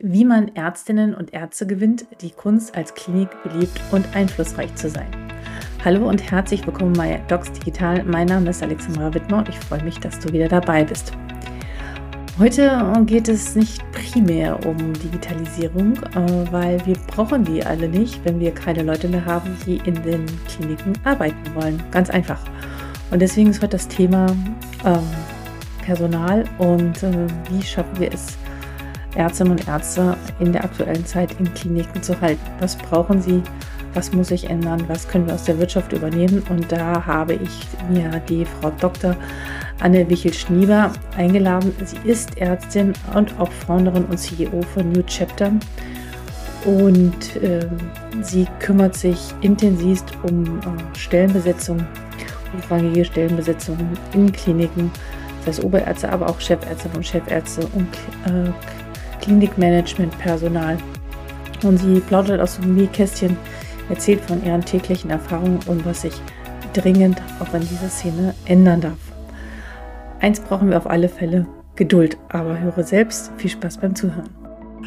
wie man Ärztinnen und Ärzte gewinnt, die Kunst als Klinik beliebt und einflussreich zu sein. Hallo und herzlich willkommen bei Docs Digital. Mein Name ist Alexandra Wittmer und ich freue mich, dass du wieder dabei bist. Heute geht es nicht primär um Digitalisierung, äh, weil wir brauchen die alle nicht, wenn wir keine Leute mehr haben, die in den Kliniken arbeiten wollen. Ganz einfach. Und deswegen ist heute das Thema ähm, Personal und äh, wie schaffen wir es, Ärztinnen und Ärzte in der aktuellen Zeit in Kliniken zu halten. Was brauchen sie? Was muss sich ändern? Was können wir aus der Wirtschaft übernehmen? Und da habe ich mir die Frau Dr. Anne Wichel-Schnieber eingeladen. Sie ist Ärztin und auch Founderin und CEO von New Chapter. Und äh, sie kümmert sich intensivst um äh, Stellenbesetzung, umfangige Stellenbesetzung in Kliniken, das heißt Oberärzte, aber auch Chefärzte und Chefärzte und äh, Klinikmanagement-Personal. Und sie plaudert aus dem Nähkästchen, erzählt von ihren täglichen Erfahrungen und was sich dringend auch in dieser Szene ändern darf. Eins brauchen wir auf alle Fälle, Geduld. Aber höre selbst, viel Spaß beim Zuhören.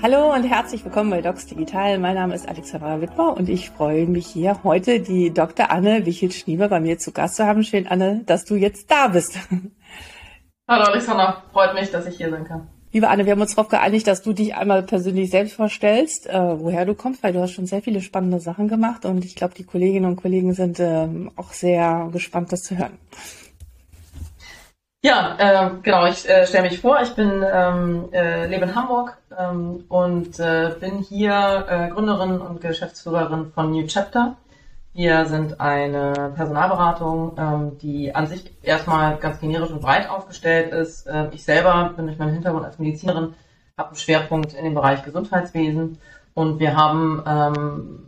Hallo und herzlich willkommen bei Docs Digital. Mein Name ist Alexandra Wittmer und ich freue mich hier heute die Dr. Anne Wichel-Schnieber bei mir zu Gast zu haben. Schön, Anne, dass du jetzt da bist. Hallo Alexandra, freut mich, dass ich hier sein kann. Liebe Anne, wir haben uns darauf geeinigt, dass du dich einmal persönlich selbst vorstellst, äh, woher du kommst, weil du hast schon sehr viele spannende Sachen gemacht und ich glaube, die Kolleginnen und Kollegen sind ähm, auch sehr gespannt, das zu hören. Ja, äh, genau, ich äh, stelle mich vor, ich bin ähm, äh, lebe in Hamburg ähm, und äh, bin hier äh, Gründerin und Geschäftsführerin von New Chapter. Wir sind eine Personalberatung, ähm, die an sich erstmal ganz generisch und breit aufgestellt ist. Äh, ich selber bin durch meinen Hintergrund als Medizinerin, habe einen Schwerpunkt in dem Bereich Gesundheitswesen und wir haben ähm,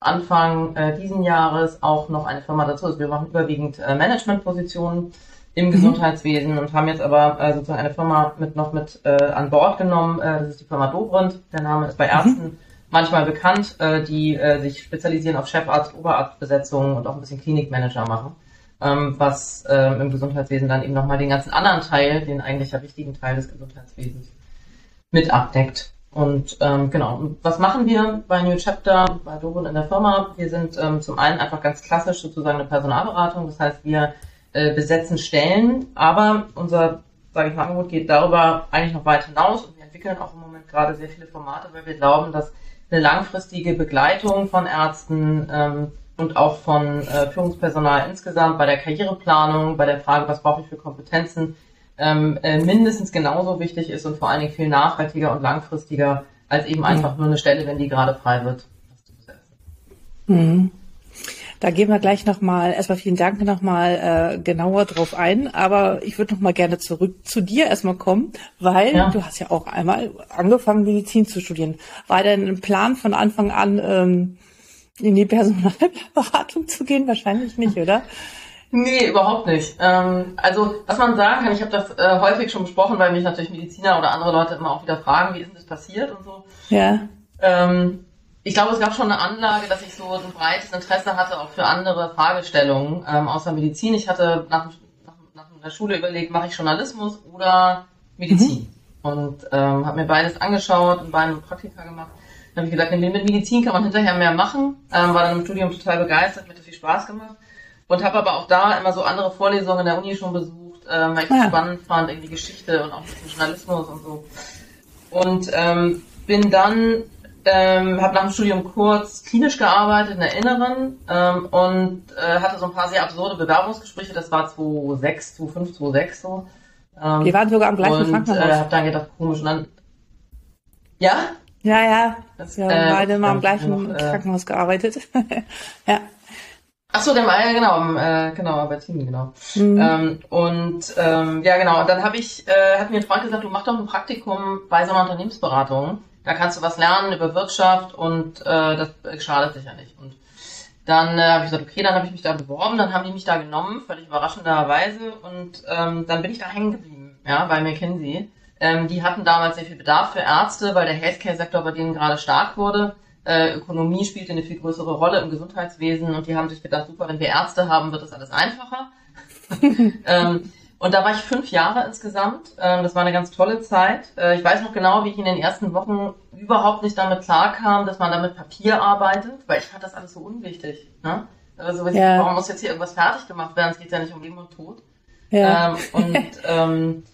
Anfang äh, diesen Jahres auch noch eine Firma dazu. Also wir machen überwiegend äh, Managementpositionen im mhm. Gesundheitswesen und haben jetzt aber äh, sozusagen eine Firma mit noch mit äh, an Bord genommen. Äh, das ist die Firma Dobrindt. Der Name ist bei mhm. Ärzten mhm manchmal bekannt, äh, die äh, sich spezialisieren auf Chefarzt, Oberarztbesetzungen und auch ein bisschen Klinikmanager machen. Ähm, was ähm, im Gesundheitswesen dann eben nochmal den ganzen anderen Teil, den eigentlich ja wichtigen Teil des Gesundheitswesens mit abdeckt. Und ähm, genau, was machen wir bei New Chapter, bei Doron in der Firma? Wir sind ähm, zum einen einfach ganz klassisch sozusagen eine Personalberatung, das heißt, wir äh, besetzen Stellen, aber unser, sage ich mal, Angebot geht darüber eigentlich noch weit hinaus und wir entwickeln auch im Moment gerade sehr viele Formate, weil wir glauben, dass eine langfristige Begleitung von Ärzten ähm, und auch von äh, Führungspersonal insgesamt bei der Karriereplanung, bei der Frage, was brauche ich für Kompetenzen, ähm, äh, mindestens genauso wichtig ist und vor allen Dingen viel nachhaltiger und langfristiger als eben einfach nur eine Stelle, wenn die gerade frei wird. Mhm. Da gehen wir gleich nochmal, erstmal vielen Dank nochmal äh, genauer drauf ein, aber ich würde nochmal gerne zurück zu dir erstmal kommen, weil ja. du hast ja auch einmal angefangen, Medizin zu studieren. War denn ein Plan von Anfang an, ähm, in die Personalberatung zu gehen? Wahrscheinlich nicht, oder? Nee, überhaupt nicht. Ähm, also, was man sagen kann, ich habe das äh, häufig schon besprochen, weil mich natürlich Mediziner oder andere Leute immer auch wieder fragen, wie ist denn das passiert und so. Ja. Ähm, ich glaube, es gab schon eine Anlage, dass ich so ein breites Interesse hatte, auch für andere Fragestellungen ähm, außer Medizin. Ich hatte nach, nach, nach der Schule überlegt, mache ich Journalismus oder Medizin? Mhm. Und ähm, habe mir beides angeschaut und beide Praktika gemacht. Dann habe ich gedacht, mit Medizin kann man hinterher mehr machen. Ähm, war dann im Studium total begeistert, mir hat viel Spaß gemacht. Und habe aber auch da immer so andere Vorlesungen in der Uni schon besucht, ähm, weil ich ja. spannend fand, irgendwie Geschichte und auch ein bisschen Journalismus und so. Und ähm, bin dann ähm, habe nach dem Studium kurz klinisch gearbeitet in der Inneren ähm, und äh, hatte so ein paar sehr absurde Bewerbungsgespräche. Das war 2006, 2005, 2006 so. Ähm, Wir waren sogar am gleichen und, Krankenhaus. Und äh, habe dann gedacht, komisch. Und dann, ja? Ja, ja. Das, Wir haben äh, beide mal am gleichen noch, äh, Krankenhaus gearbeitet. ja. Ach so, der war ja genau, äh, genau, bei Team, genau. Mhm. Ähm, und ähm, ja, genau. Und dann habe ich, äh, hat mir ein Freund gesagt, du mach doch ein Praktikum bei so einer Unternehmensberatung da kannst du was lernen über Wirtschaft und äh, das schadet sich ja nicht. Und dann äh, habe ich gesagt, okay, dann habe ich mich da beworben, dann haben die mich da genommen, völlig überraschenderweise, und ähm, dann bin ich da hängen geblieben, ja, bei McKinsey. Ähm, die hatten damals sehr viel Bedarf für Ärzte, weil der Healthcare-Sektor bei denen gerade stark wurde. Äh, Ökonomie spielte eine viel größere Rolle im Gesundheitswesen und die haben sich gedacht, super, wenn wir Ärzte haben, wird das alles einfacher. ähm, und da war ich fünf Jahre insgesamt. Ähm, das war eine ganz tolle Zeit. Äh, ich weiß noch genau, wie ich in den ersten Wochen überhaupt nicht damit klarkam, dass man damit Papier arbeitet, weil ich fand das alles so unwichtig. Ne? Also ja. warum muss jetzt hier irgendwas fertig gemacht werden? Es geht ja nicht um Leben und Tod. Ja. Ähm, und ähm,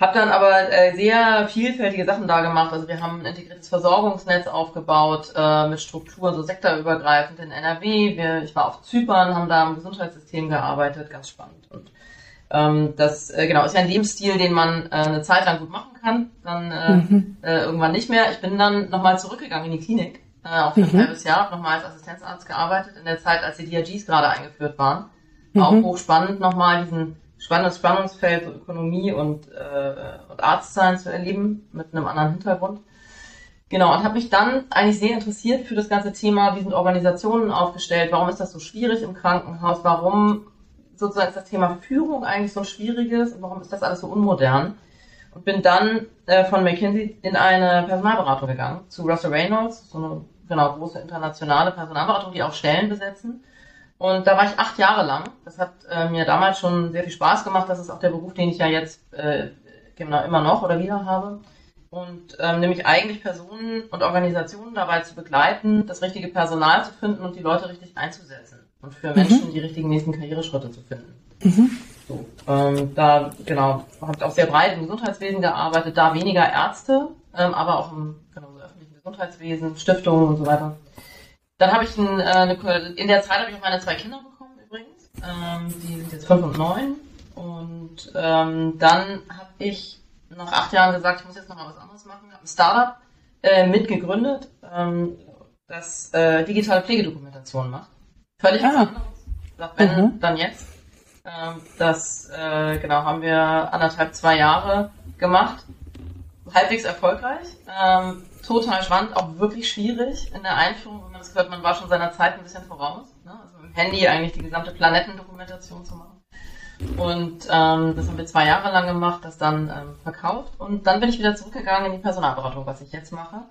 habe dann aber äh, sehr vielfältige Sachen da gemacht. Also wir haben ein integriertes Versorgungsnetz aufgebaut äh, mit Strukturen, so sektorübergreifend in NRW. Wir, ich war auf Zypern, haben da im Gesundheitssystem gearbeitet, ganz spannend. Und ähm, das äh, genau ist ja ein Lebensstil, den man äh, eine Zeit lang gut machen kann, dann äh, mhm. äh, irgendwann nicht mehr. Ich bin dann nochmal zurückgegangen in die Klinik, äh, auch für mhm. ein halbes Jahr, nochmal als Assistenzarzt gearbeitet, in der Zeit, als die DRGs gerade eingeführt waren. War mhm. auch hochspannend, nochmal diesen spannendes Spannungsfeld, so Ökonomie und, äh, und Arztsein zu erleben, mit einem anderen Hintergrund. Genau, und habe mich dann eigentlich sehr interessiert für das ganze Thema, wie sind Organisationen aufgestellt, warum ist das so schwierig im Krankenhaus, warum sozusagen ist das Thema Führung eigentlich so schwieriges und warum ist das alles so unmodern? Und bin dann äh, von McKinsey in eine Personalberatung gegangen, zu Russell Reynolds, so eine genau große internationale Personalberatung, die auch Stellen besetzen. Und da war ich acht Jahre lang. Das hat äh, mir damals schon sehr viel Spaß gemacht. Das ist auch der Beruf, den ich ja jetzt äh, genau immer noch oder wieder habe. Und ähm, nämlich eigentlich Personen und Organisationen dabei zu begleiten, das richtige Personal zu finden und die Leute richtig einzusetzen. Und für mhm. Menschen die richtigen nächsten Karriereschritte zu finden. Mhm. So, ähm, da, genau, habe auch sehr breit im Gesundheitswesen gearbeitet, da weniger Ärzte, ähm, aber auch im genau, öffentlichen Gesundheitswesen, Stiftungen und so weiter. Dann habe ich ein, äh, eine, in der Zeit habe ich auch meine zwei Kinder bekommen übrigens. Ähm, die sind jetzt fünf und neun. Und ähm, dann habe ich nach acht Jahren gesagt, ich muss jetzt noch mal was anderes machen. Habe ein Startup äh, mitgegründet, ähm, das äh, digitale Pflegedokumentation macht. Völlig was ah. anderes. Sagt wenn, mhm. dann jetzt. Ähm, das äh, genau haben wir anderthalb, zwei Jahre gemacht. Halbwegs erfolgreich. Ähm, total spannend, auch wirklich schwierig in der Einführung, wenn man das gehört, man war schon seiner Zeit ein bisschen voraus. Ne? Also mit dem Handy eigentlich die gesamte Planetendokumentation zu machen. Und ähm, das haben wir zwei Jahre lang gemacht, das dann ähm, verkauft. Und dann bin ich wieder zurückgegangen in die Personalberatung, was ich jetzt mache.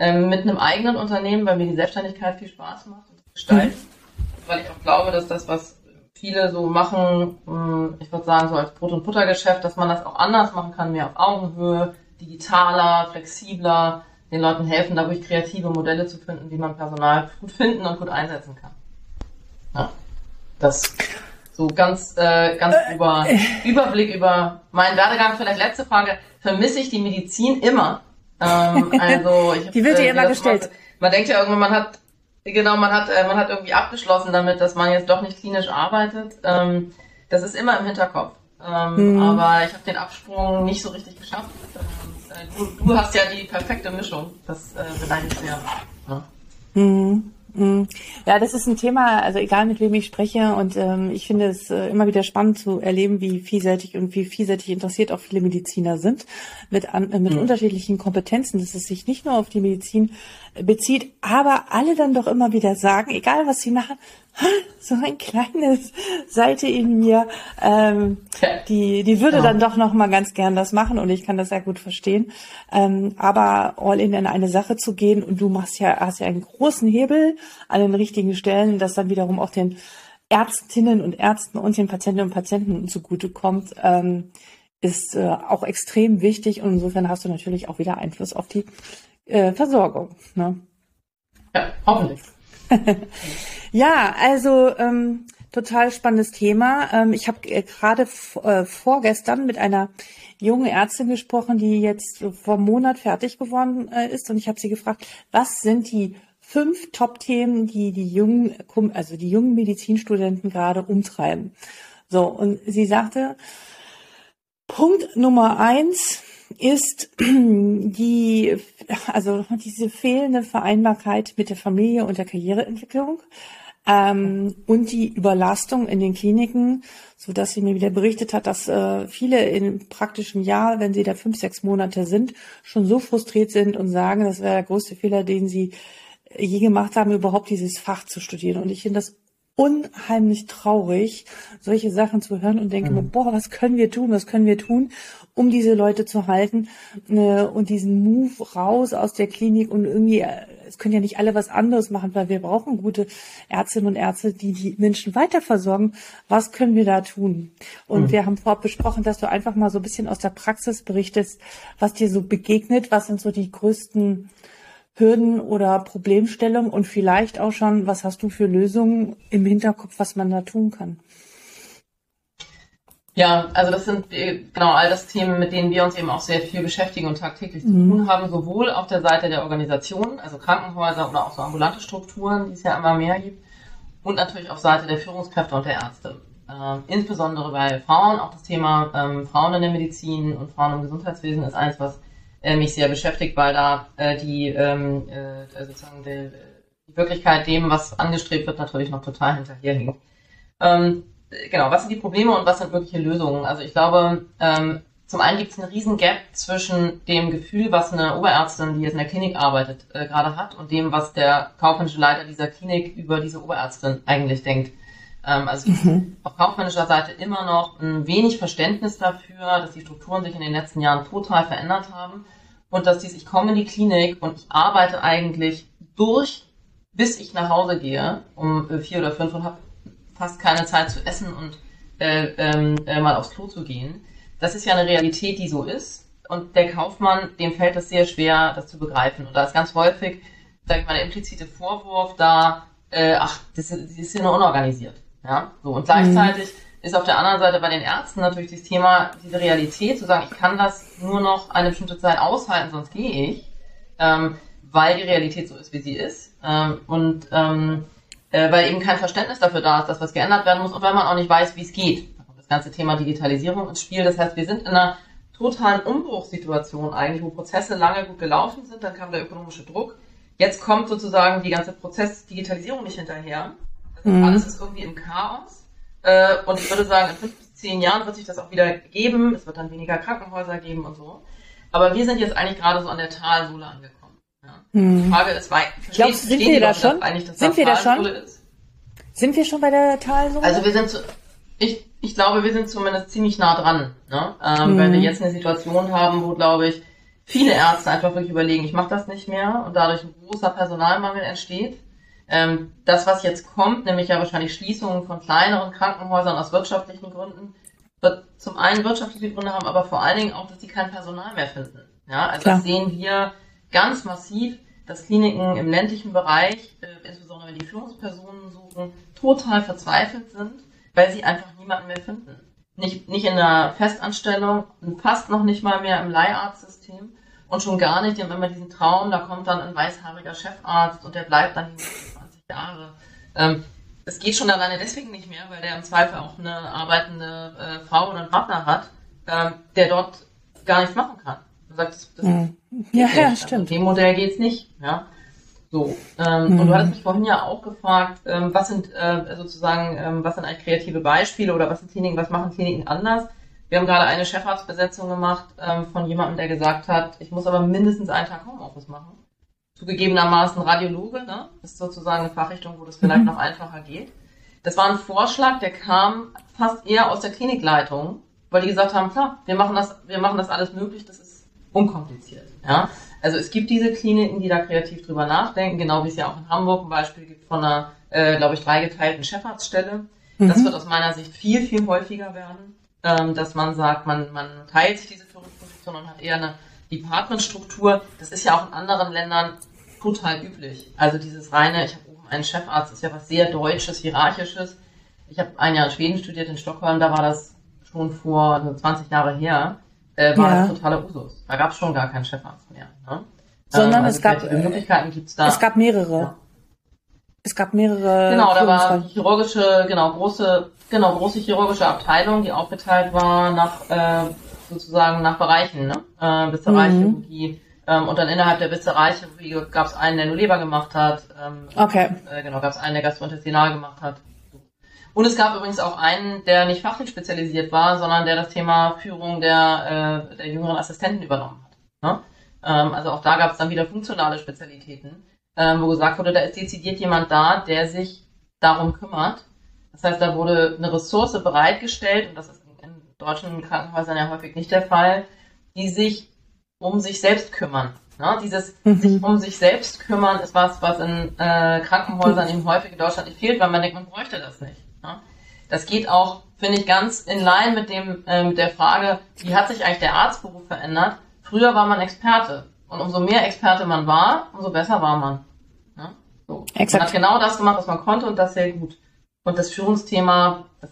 Ähm, mit einem eigenen Unternehmen, weil mir die Selbstständigkeit viel Spaß macht und gestaltet. Mhm. Weil ich auch glaube, dass das, was viele so machen, hm, ich würde sagen, so als Brot- und Buttergeschäft, dass man das auch anders machen kann, mehr auf Augenhöhe, digitaler, flexibler, den Leuten helfen, dadurch kreative Modelle zu finden, wie man Personal gut finden und gut einsetzen kann. Ja, das so ganz, äh, ganz äh, über, äh. Überblick über meinen Werdegang. Vielleicht letzte Frage. Vermisse ich die Medizin immer? Ähm, also ich die wird dir äh, immer gestellt. Man denkt ja irgendwann, man hat genau, man hat, äh, man hat irgendwie abgeschlossen damit, dass man jetzt doch nicht klinisch arbeitet. Ähm, das ist immer im Hinterkopf. Ähm, mhm. Aber ich habe den Absprung nicht so richtig geschafft. Äh, du, du, hast ja die perfekte Mischung. Das äh, beneide ich sehr. Ja. Mhm. Mhm. Ja, das ist ein Thema, also egal mit wem ich spreche und ähm, ich finde es äh, immer wieder spannend zu erleben, wie vielseitig und wie vielseitig interessiert auch viele Mediziner sind mit, an, äh, mit mhm. unterschiedlichen Kompetenzen, dass es sich nicht nur auf die Medizin bezieht, aber alle dann doch immer wieder sagen, egal was sie machen, so ein kleines Seite in mir, ähm, die, die würde ja. dann doch noch mal ganz gern das machen und ich kann das sehr gut verstehen. Ähm, aber all in in eine Sache zu gehen und du machst ja, hast ja einen großen Hebel an den richtigen Stellen, das dann wiederum auch den Ärztinnen und Ärzten und den Patientinnen und Patienten zugutekommt, ähm, ist äh, auch extrem wichtig und insofern hast du natürlich auch wieder Einfluss auf die äh, Versorgung. Ne? Ja, hoffentlich. ja, also ähm, total spannendes Thema. Ähm, ich habe äh, gerade äh, vorgestern mit einer jungen Ärztin gesprochen, die jetzt vor einem Monat fertig geworden äh, ist und ich habe sie gefragt, was sind die fünf Top-Themen, die die jungen, also die jungen Medizinstudenten gerade umtreiben. So und sie sagte, Punkt Nummer eins ist die, also diese fehlende Vereinbarkeit mit der Familie und der Karriereentwicklung ähm, und die Überlastung in den Kliniken, so dass sie mir wieder berichtet hat, dass äh, viele im praktischen Jahr, wenn sie da fünf, sechs Monate sind, schon so frustriert sind und sagen, das wäre der größte Fehler, den sie je gemacht haben, überhaupt dieses Fach zu studieren. Und ich finde das unheimlich traurig, solche Sachen zu hören und denke mhm. mir, boah, was können wir tun, was können wir tun, um diese Leute zu halten äh, und diesen Move raus aus der Klinik und irgendwie, äh, es können ja nicht alle was anderes machen, weil wir brauchen gute Ärztinnen und Ärzte, die die Menschen weiter versorgen. Was können wir da tun? Und mhm. wir haben vorab besprochen, dass du einfach mal so ein bisschen aus der Praxis berichtest, was dir so begegnet, was sind so die größten Hürden oder Problemstellungen und vielleicht auch schon, was hast du für Lösungen im Hinterkopf, was man da tun kann? Ja, also das sind äh, genau all das Themen, mit denen wir uns eben auch sehr viel beschäftigen und tagtäglich mhm. zu tun haben, sowohl auf der Seite der Organisation, also Krankenhäuser oder auch so ambulante Strukturen, die es ja immer mehr gibt, und natürlich auf Seite der Führungskräfte und der Ärzte. Äh, insbesondere bei Frauen, auch das Thema ähm, Frauen in der Medizin und Frauen im Gesundheitswesen ist eins, was äh, mich sehr beschäftigt, weil da äh, die ähm, äh, sozusagen die, die Wirklichkeit dem, was angestrebt wird, natürlich noch total hinterherhinkt. Ähm, genau, was sind die Probleme und was sind mögliche Lösungen? Also ich glaube, ähm, zum einen gibt es einen riesen Gap zwischen dem Gefühl, was eine Oberärztin, die jetzt in der Klinik arbeitet, äh, gerade hat und dem, was der kaufmännische Leiter dieser Klinik über diese Oberärztin eigentlich denkt. Ähm, also mhm. auf kaufmännischer Seite immer noch ein wenig Verständnis dafür, dass die Strukturen sich in den letzten Jahren total verändert haben und dass dies, ich komme in die Klinik und ich arbeite eigentlich durch, bis ich nach Hause gehe um äh, vier oder fünf und habe fast keine Zeit zu essen und äh, ähm, äh, mal aufs Klo zu gehen. Das ist ja eine Realität, die so ist. Und der Kaufmann, dem fällt es sehr schwer, das zu begreifen. Und da ist ganz häufig, sage ich mal, der implizite Vorwurf da, äh, ach, das, das ist ja nur unorganisiert. Ja, so. Und gleichzeitig mhm. ist auf der anderen Seite bei den Ärzten natürlich das Thema, diese Realität, zu sagen, ich kann das nur noch eine bestimmte Zeit aushalten, sonst gehe ich, ähm, weil die Realität so ist, wie sie ist. Ähm, und ähm, äh, weil eben kein Verständnis dafür da ist, dass was geändert werden muss und weil man auch nicht weiß, wie es geht. Da kommt das ganze Thema Digitalisierung ins Spiel. Das heißt, wir sind in einer totalen Umbruchssituation eigentlich, wo Prozesse lange gut gelaufen sind, dann kam der ökonomische Druck. Jetzt kommt sozusagen die ganze Prozess-Digitalisierung nicht hinterher. Das mhm. Alles ist irgendwie im Chaos. Äh, und ich würde sagen, in fünf bis zehn Jahren wird sich das auch wieder geben. Es wird dann weniger Krankenhäuser geben und so. Aber wir sind jetzt eigentlich gerade so an der Talsohle angekommen. Hm. Die Frage ist, weil, Glaubst, sind wir da schon? sind wir da schon? Ist? Sind wir schon bei der Talsohle? Also wir sind zu, ich, ich glaube, wir sind zumindest ziemlich nah dran, ne? ähm, hm. weil wir jetzt eine Situation haben, wo, glaube ich, viele Ärzte einfach wirklich überlegen, ich mache das nicht mehr und dadurch ein großer Personalmangel entsteht. Ähm, das, was jetzt kommt, nämlich ja wahrscheinlich Schließungen von kleineren Krankenhäusern aus wirtschaftlichen Gründen, wird zum einen wirtschaftliche Gründe haben, aber vor allen Dingen auch, dass sie kein Personal mehr finden. Ja, also Klar. das sehen wir ganz massiv, dass Kliniken im ländlichen Bereich, äh, insbesondere wenn die Führungspersonen suchen, total verzweifelt sind, weil sie einfach niemanden mehr finden. Nicht, nicht in der Festanstellung, fast noch nicht mal mehr im Leiharztsystem und schon gar nicht, die haben immer diesen Traum, da kommt dann ein weißhaariger Chefarzt und der bleibt dann 20 Jahre. Ähm, es geht schon alleine deswegen nicht mehr, weil der im Zweifel auch eine arbeitende äh, Frau oder einen Partner hat, ähm, der dort gar nichts machen kann. Du sagst, das mhm. Ja, ja, also stimmt. Mit dem Modell geht's nicht. Ja. So. Ähm, mhm. Und du hattest mich vorhin ja auch gefragt, ähm, was sind äh, sozusagen, ähm, was sind eigentlich kreative Beispiele oder was sind Kliniken, was machen Kliniken anders? Wir haben gerade eine Chefarztbesetzung gemacht ähm, von jemandem, der gesagt hat, ich muss aber mindestens einen Tag Homeoffice machen. Zugegebenermaßen Radiologe, ne? Das ist sozusagen eine Fachrichtung, wo das vielleicht mhm. noch einfacher geht. Das war ein Vorschlag, der kam fast eher aus der Klinikleitung, weil die gesagt haben, klar, wir machen das, wir machen das alles möglich, das ist unkompliziert. Ja? Also es gibt diese Kliniken, die da kreativ drüber nachdenken, genau wie es ja auch in Hamburg ein Beispiel gibt von einer, äh, glaube ich, dreigeteilten Chefarztstelle. Mhm. Das wird aus meiner Sicht viel, viel häufiger werden, ähm, dass man sagt, man, man teilt sich diese Führungsposition und hat eher eine Departmentstruktur. Das ist ja auch in anderen Ländern total üblich. Also dieses reine, ich habe oben einen Chefarzt, ist ja was sehr Deutsches, Hierarchisches. Ich habe ein Jahr in Schweden studiert, in Stockholm, da war das schon vor 20 Jahre her äh, war ja. das totaler Usus. Da gab es schon gar keinen Chefarzt mehr. Ne? Sondern ähm, also es gab Möglichkeiten gibt's da. Es gab mehrere. Ja. Es gab mehrere. Genau, da war chirurgische, genau große, genau große chirurgische Abteilung, die aufgeteilt war nach äh, sozusagen nach Bereichen, ne? Äh, Viszeralchirurgie. Mhm. Ähm, und dann innerhalb der Viszeralchirurgie gab es einen, der nur Leber gemacht hat. Ähm, okay. Äh, genau, gab es einen, der Gastrointestinal gemacht hat. Und es gab übrigens auch einen, der nicht fachlich spezialisiert war, sondern der das Thema Führung der, äh, der jüngeren Assistenten übernommen hat. Ne? Ähm, also auch da gab es dann wieder funktionale Spezialitäten, ähm, wo gesagt wurde, da ist dezidiert jemand da, der sich darum kümmert. Das heißt, da wurde eine Ressource bereitgestellt, und das ist in deutschen Krankenhäusern ja häufig nicht der Fall, die sich um sich selbst kümmern. Ne? Dieses mhm. sich um sich selbst kümmern ist was, was in äh, Krankenhäusern eben häufig in Deutschland nicht fehlt, weil man denkt, man bräuchte das nicht. Das geht auch, finde ich, ganz in line mit dem äh, mit der Frage, wie hat sich eigentlich der Arztberuf verändert? Früher war man Experte Und umso mehr Experte man war, umso besser war man. Ja? So. Man hat genau das gemacht, was man konnte und das sehr gut. Und das Führungsthema, das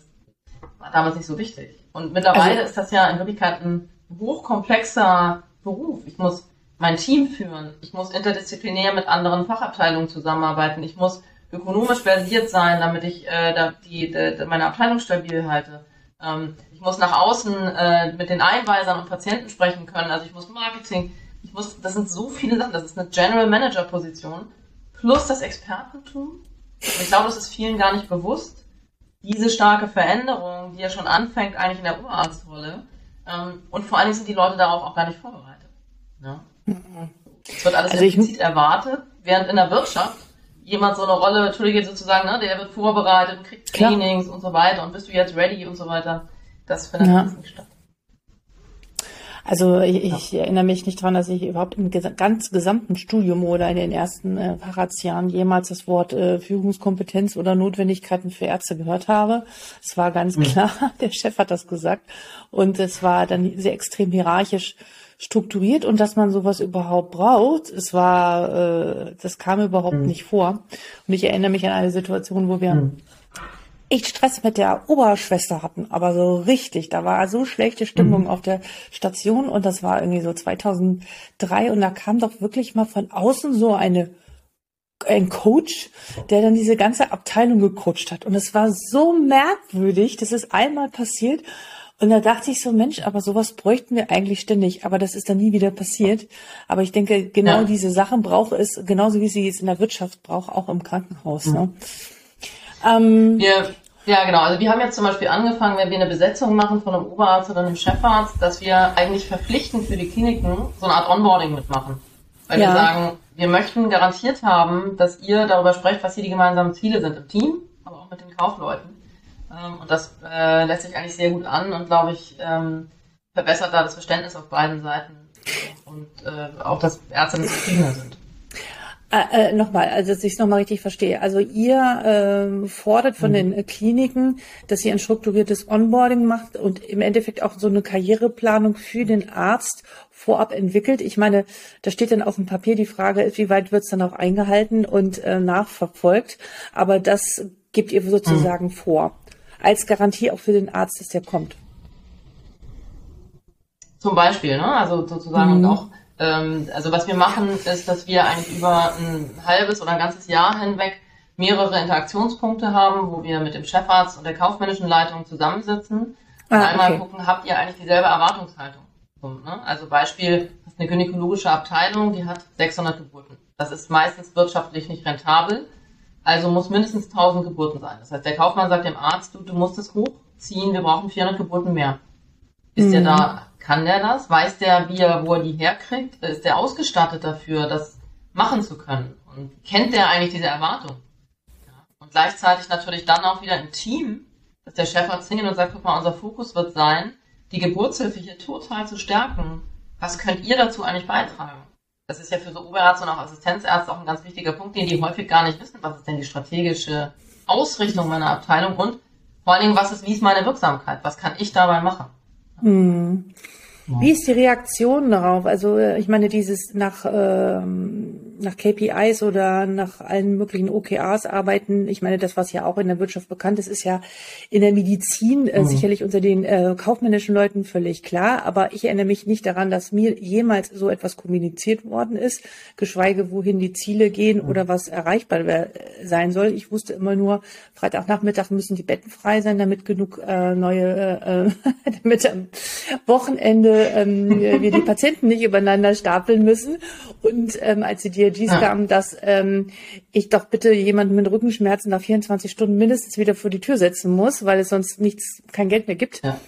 war damals nicht so wichtig. Und mittlerweile also, ist das ja in Wirklichkeit ein hochkomplexer Beruf. Ich muss mein Team führen. Ich muss interdisziplinär mit anderen Fachabteilungen zusammenarbeiten. Ich muss ökonomisch versiert sein, damit ich äh, die, die, meine Abteilung stabil halte. Ähm, ich muss nach außen äh, mit den Einweisern und Patienten sprechen können. Also ich muss Marketing. Ich muss, das sind so viele Sachen. Das ist eine General Manager Position plus das Expertentum. Und ich glaube, das ist vielen gar nicht bewusst. Diese starke Veränderung, die ja schon anfängt eigentlich in der Oberarztrolle. Ähm, und vor allen Dingen sind die Leute darauf auch gar nicht vorbereitet. Ja? Es wird alles also implizit erwartet, während in der Wirtschaft jemand so eine Rolle, Entschuldige sozusagen, ne, der wird vorbereitet kriegt Trainings Klar. und so weiter und bist du jetzt ready und so weiter. Das findet ja. nicht statt. Also ich, ich erinnere mich nicht daran, dass ich überhaupt im ges ganz gesamten Studium oder in den ersten äh, Facharztjahren jemals das Wort äh, Führungskompetenz oder Notwendigkeiten für Ärzte gehört habe. Es war ganz mhm. klar, der Chef hat das gesagt und es war dann sehr extrem hierarchisch strukturiert und dass man sowas überhaupt braucht, es war, äh, das kam überhaupt mhm. nicht vor. Und ich erinnere mich an eine Situation, wo wir mhm. echt Stress mit der Oberschwester hatten, aber so richtig. Da war so schlechte Stimmung mhm. auf der Station und das war irgendwie so 2003 und da kam doch wirklich mal von außen so eine ein Coach, der dann diese ganze Abteilung gecoacht hat. Und es war so merkwürdig, das ist einmal passiert. Und da dachte ich so, Mensch, aber sowas bräuchten wir eigentlich ständig. Aber das ist dann nie wieder passiert. Aber ich denke, genau ja. diese Sachen braucht es, genauso wie sie es in der Wirtschaft braucht, auch im Krankenhaus. Mhm. Ne? Ähm, ja, ja, genau. Also wir haben jetzt zum Beispiel angefangen, wenn wir eine Besetzung machen von einem Oberarzt oder einem Chefarzt, dass wir eigentlich verpflichtend für die Kliniken so eine Art Onboarding mitmachen. Weil ja. wir sagen, wir möchten garantiert haben, dass ihr darüber sprecht, was hier die gemeinsamen Ziele sind im Team, aber auch mit den Kaufleuten. Ähm, und das äh, lässt sich eigentlich sehr gut an und glaube ich, ähm, verbessert da das Verständnis auf beiden Seiten und äh, auch, dass Ärzte zufriedener sind. Äh, äh, nochmal, also dass ich es nochmal richtig verstehe. Also ihr äh, fordert von mhm. den äh, Kliniken, dass ihr ein strukturiertes Onboarding macht und im Endeffekt auch so eine Karriereplanung für den Arzt vorab entwickelt. Ich meine, da steht dann auf dem Papier die Frage, wie weit wird es dann auch eingehalten und äh, nachverfolgt. Aber das gebt ihr sozusagen mhm. vor als Garantie auch für den Arzt, dass der kommt. Zum Beispiel, ne? Also sozusagen mhm. und auch, ähm, also was wir machen, ist, dass wir eigentlich über ein halbes oder ein ganzes Jahr hinweg mehrere Interaktionspunkte haben, wo wir mit dem Chefarzt und der kaufmännischen Leitung zusammensitzen und ah, einmal okay. gucken, habt ihr eigentlich dieselbe Erwartungshaltung? Ne? Also Beispiel, eine gynäkologische Abteilung, die hat 600 Geburten. Das ist meistens wirtschaftlich nicht rentabel. Also muss mindestens 1000 Geburten sein. Das heißt, der Kaufmann sagt dem Arzt, du, du musst es hochziehen, wir brauchen 400 Geburten mehr. Ist mhm. der da, kann der das? Weiß der, wie er, wo er die herkriegt? Ist der ausgestattet dafür, das machen zu können? Und kennt der eigentlich diese Erwartung? Ja. Und gleichzeitig natürlich dann auch wieder im Team, dass der Chefarzt hingeht und sagt, guck mal, unser Fokus wird sein, die Geburtshilfe hier total zu stärken. Was könnt ihr dazu eigentlich beitragen? Das ist ja für so Oberärzte und auch Assistenzärzte auch ein ganz wichtiger Punkt, den die häufig gar nicht wissen, was ist denn die strategische Ausrichtung meiner Abteilung und vor allen Dingen, was ist, wie ist meine Wirksamkeit? Was kann ich dabei machen? Hm. Wie ist die Reaktion darauf? Also äh, ich meine, dieses nach, ähm, nach KPIs oder nach allen möglichen OKRs arbeiten, ich meine, das, was ja auch in der Wirtschaft bekannt ist, ist ja in der Medizin äh, mhm. sicherlich unter den äh, kaufmännischen Leuten völlig klar. Aber ich erinnere mich nicht daran, dass mir jemals so etwas kommuniziert worden ist, geschweige wohin die Ziele gehen mhm. oder was erreichbar sein soll. Ich wusste immer nur, Freitagnachmittag müssen die Betten frei sein, damit genug äh, neue, äh, äh damit am Wochenende ähm, wir die Patienten nicht übereinander stapeln müssen. Und ähm, als die DRGs ja. kamen, dass ähm, ich doch bitte jemanden mit Rückenschmerzen nach 24 Stunden mindestens wieder vor die Tür setzen muss, weil es sonst nichts, kein Geld mehr gibt. Ja.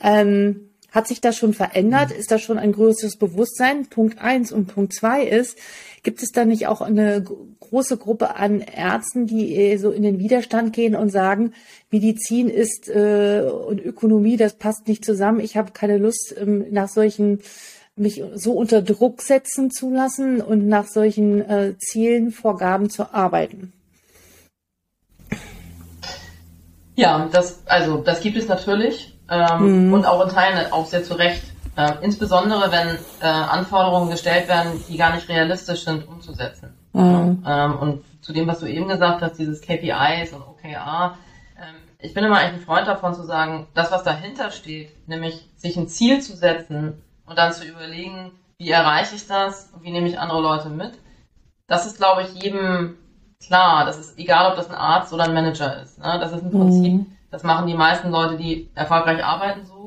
Ähm, hat sich das schon verändert? Ist da schon ein größeres Bewusstsein? Punkt eins und Punkt zwei ist, gibt es da nicht auch eine große Gruppe an Ärzten, die so in den Widerstand gehen und sagen, Medizin ist äh, und Ökonomie, das passt nicht zusammen. Ich habe keine Lust, ähm, nach solchen mich so unter Druck setzen zu lassen und nach solchen äh, Zielen, Vorgaben zu arbeiten. Ja, das, also das gibt es natürlich ähm, mhm. und auch in Teilen auch sehr zu Recht. Äh, insbesondere wenn äh, Anforderungen gestellt werden, die gar nicht realistisch sind umzusetzen. Mhm. Ähm, und zu dem, was du eben gesagt hast, dieses KPIs und OKR, ähm, ich bin immer eigentlich ein Freund davon zu sagen, das, was dahinter steht, nämlich sich ein Ziel zu setzen und dann zu überlegen, wie erreiche ich das und wie nehme ich andere Leute mit, das ist, glaube ich, jedem klar. Das ist egal, ob das ein Arzt oder ein Manager ist. Ne? Das ist ein Prinzip, mhm. das machen die meisten Leute, die erfolgreich arbeiten, so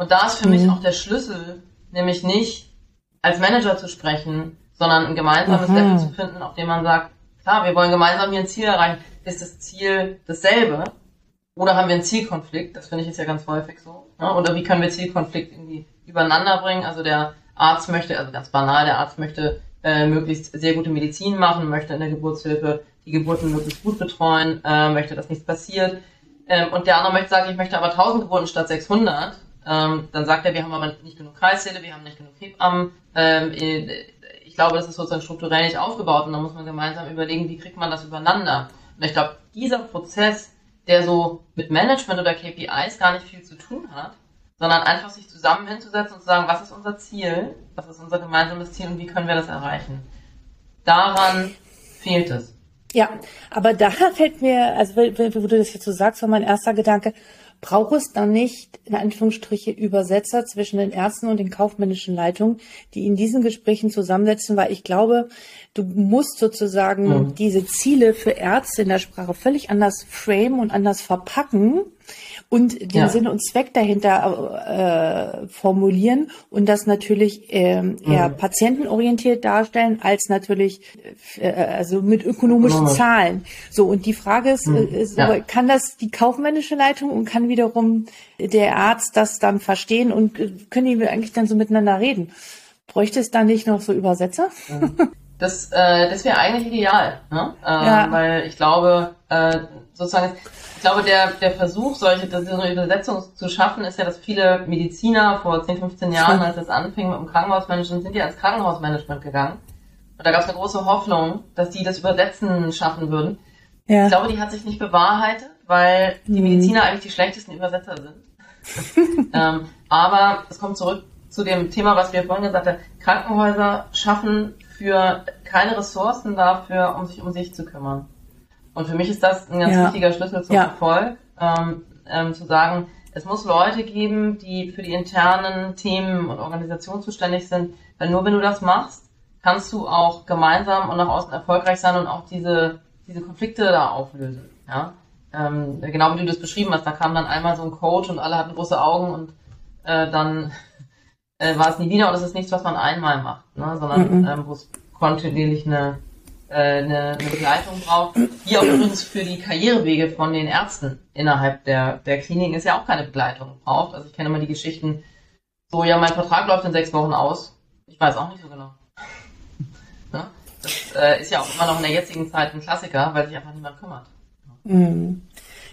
und da ist für mhm. mich auch der Schlüssel, nämlich nicht als Manager zu sprechen, sondern ein gemeinsames mhm. Level zu finden, auf dem man sagt, klar, wir wollen gemeinsam hier ein Ziel erreichen. Ist das Ziel dasselbe? Oder haben wir einen Zielkonflikt? Das finde ich ist ja ganz häufig so. Ne? Oder wie können wir Zielkonflikt irgendwie übereinander bringen? Also der Arzt möchte, also ganz banal, der Arzt möchte äh, möglichst sehr gute Medizin machen, möchte in der Geburtshilfe die Geburten möglichst gut betreuen, äh, möchte, dass nichts passiert. Ähm, und der andere möchte sagen, ich möchte aber 1000 Geburten statt 600 ähm, dann sagt er, wir haben aber nicht genug Kreissäle, wir haben nicht genug Hebammen. Ähm, ich glaube, das ist sozusagen strukturell nicht aufgebaut und da muss man gemeinsam überlegen, wie kriegt man das übereinander. Und ich glaube, dieser Prozess, der so mit Management oder KPIs gar nicht viel zu tun hat, sondern einfach sich zusammen hinzusetzen und zu sagen, was ist unser Ziel, was ist unser gemeinsames Ziel und wie können wir das erreichen. Daran fehlt es. Ja, aber da fällt mir, also wo du das jetzt so sagst, war mein erster Gedanke, braucht es dann nicht, in Anführungsstriche, Übersetzer zwischen den Ärzten und den kaufmännischen Leitungen, die in diesen Gesprächen zusammensetzen, weil ich glaube, du musst sozusagen mhm. diese Ziele für Ärzte in der Sprache völlig anders framen und anders verpacken und den ja. Sinn und Zweck dahinter äh, formulieren und das natürlich ähm, eher mhm. patientenorientiert darstellen als natürlich äh, also mit ökonomischen mhm. Zahlen. So und die Frage ist, mhm. ist ja. kann das die kaufmännische Leitung und kann wiederum der Arzt das dann verstehen und äh, können die eigentlich dann so miteinander reden? Bräuchte es da nicht noch so Übersetzer? Das, äh, das wäre eigentlich ideal, ne? äh, ja. weil ich glaube, äh, sozusagen ich glaube, der, der Versuch, solche, so eine Übersetzung zu schaffen, ist ja, dass viele Mediziner vor 10, 15 Jahren, als das anfing mit dem Krankenhausmanagement, sind ja ins Krankenhausmanagement gegangen. Und da gab es eine große Hoffnung, dass die das Übersetzen schaffen würden. Ja. Ich glaube, die hat sich nicht bewahrheitet, weil die mhm. Mediziner eigentlich die schlechtesten Übersetzer sind. ähm, aber es kommt zurück zu dem Thema, was wir vorhin gesagt haben. Krankenhäuser schaffen für keine Ressourcen dafür, um sich um sich zu kümmern. Und für mich ist das ein ganz ja. wichtiger Schlüssel zum ja. Erfolg, ähm, ähm, zu sagen, es muss Leute geben, die für die internen Themen und Organisationen zuständig sind, weil nur wenn du das machst, kannst du auch gemeinsam und nach außen erfolgreich sein und auch diese, diese Konflikte da auflösen. Ja? Ähm, genau wie du das beschrieben hast, da kam dann einmal so ein Coach und alle hatten große Augen und äh, dann äh, war es nie wieder und es ist nichts, was man einmal macht, ne? sondern mhm. ähm, wo es kontinuierlich eine äh, eine, eine Begleitung braucht, die auch übrigens für die Karrierewege von den Ärzten innerhalb der, der Kliniken ist ja auch keine Begleitung braucht. Also ich kenne immer die Geschichten, so ja, mein Vertrag läuft in sechs Wochen aus. Ich weiß auch nicht so genau. ne? Das äh, ist ja auch immer noch in der jetzigen Zeit ein Klassiker, weil sich einfach niemand kümmert. Mhm.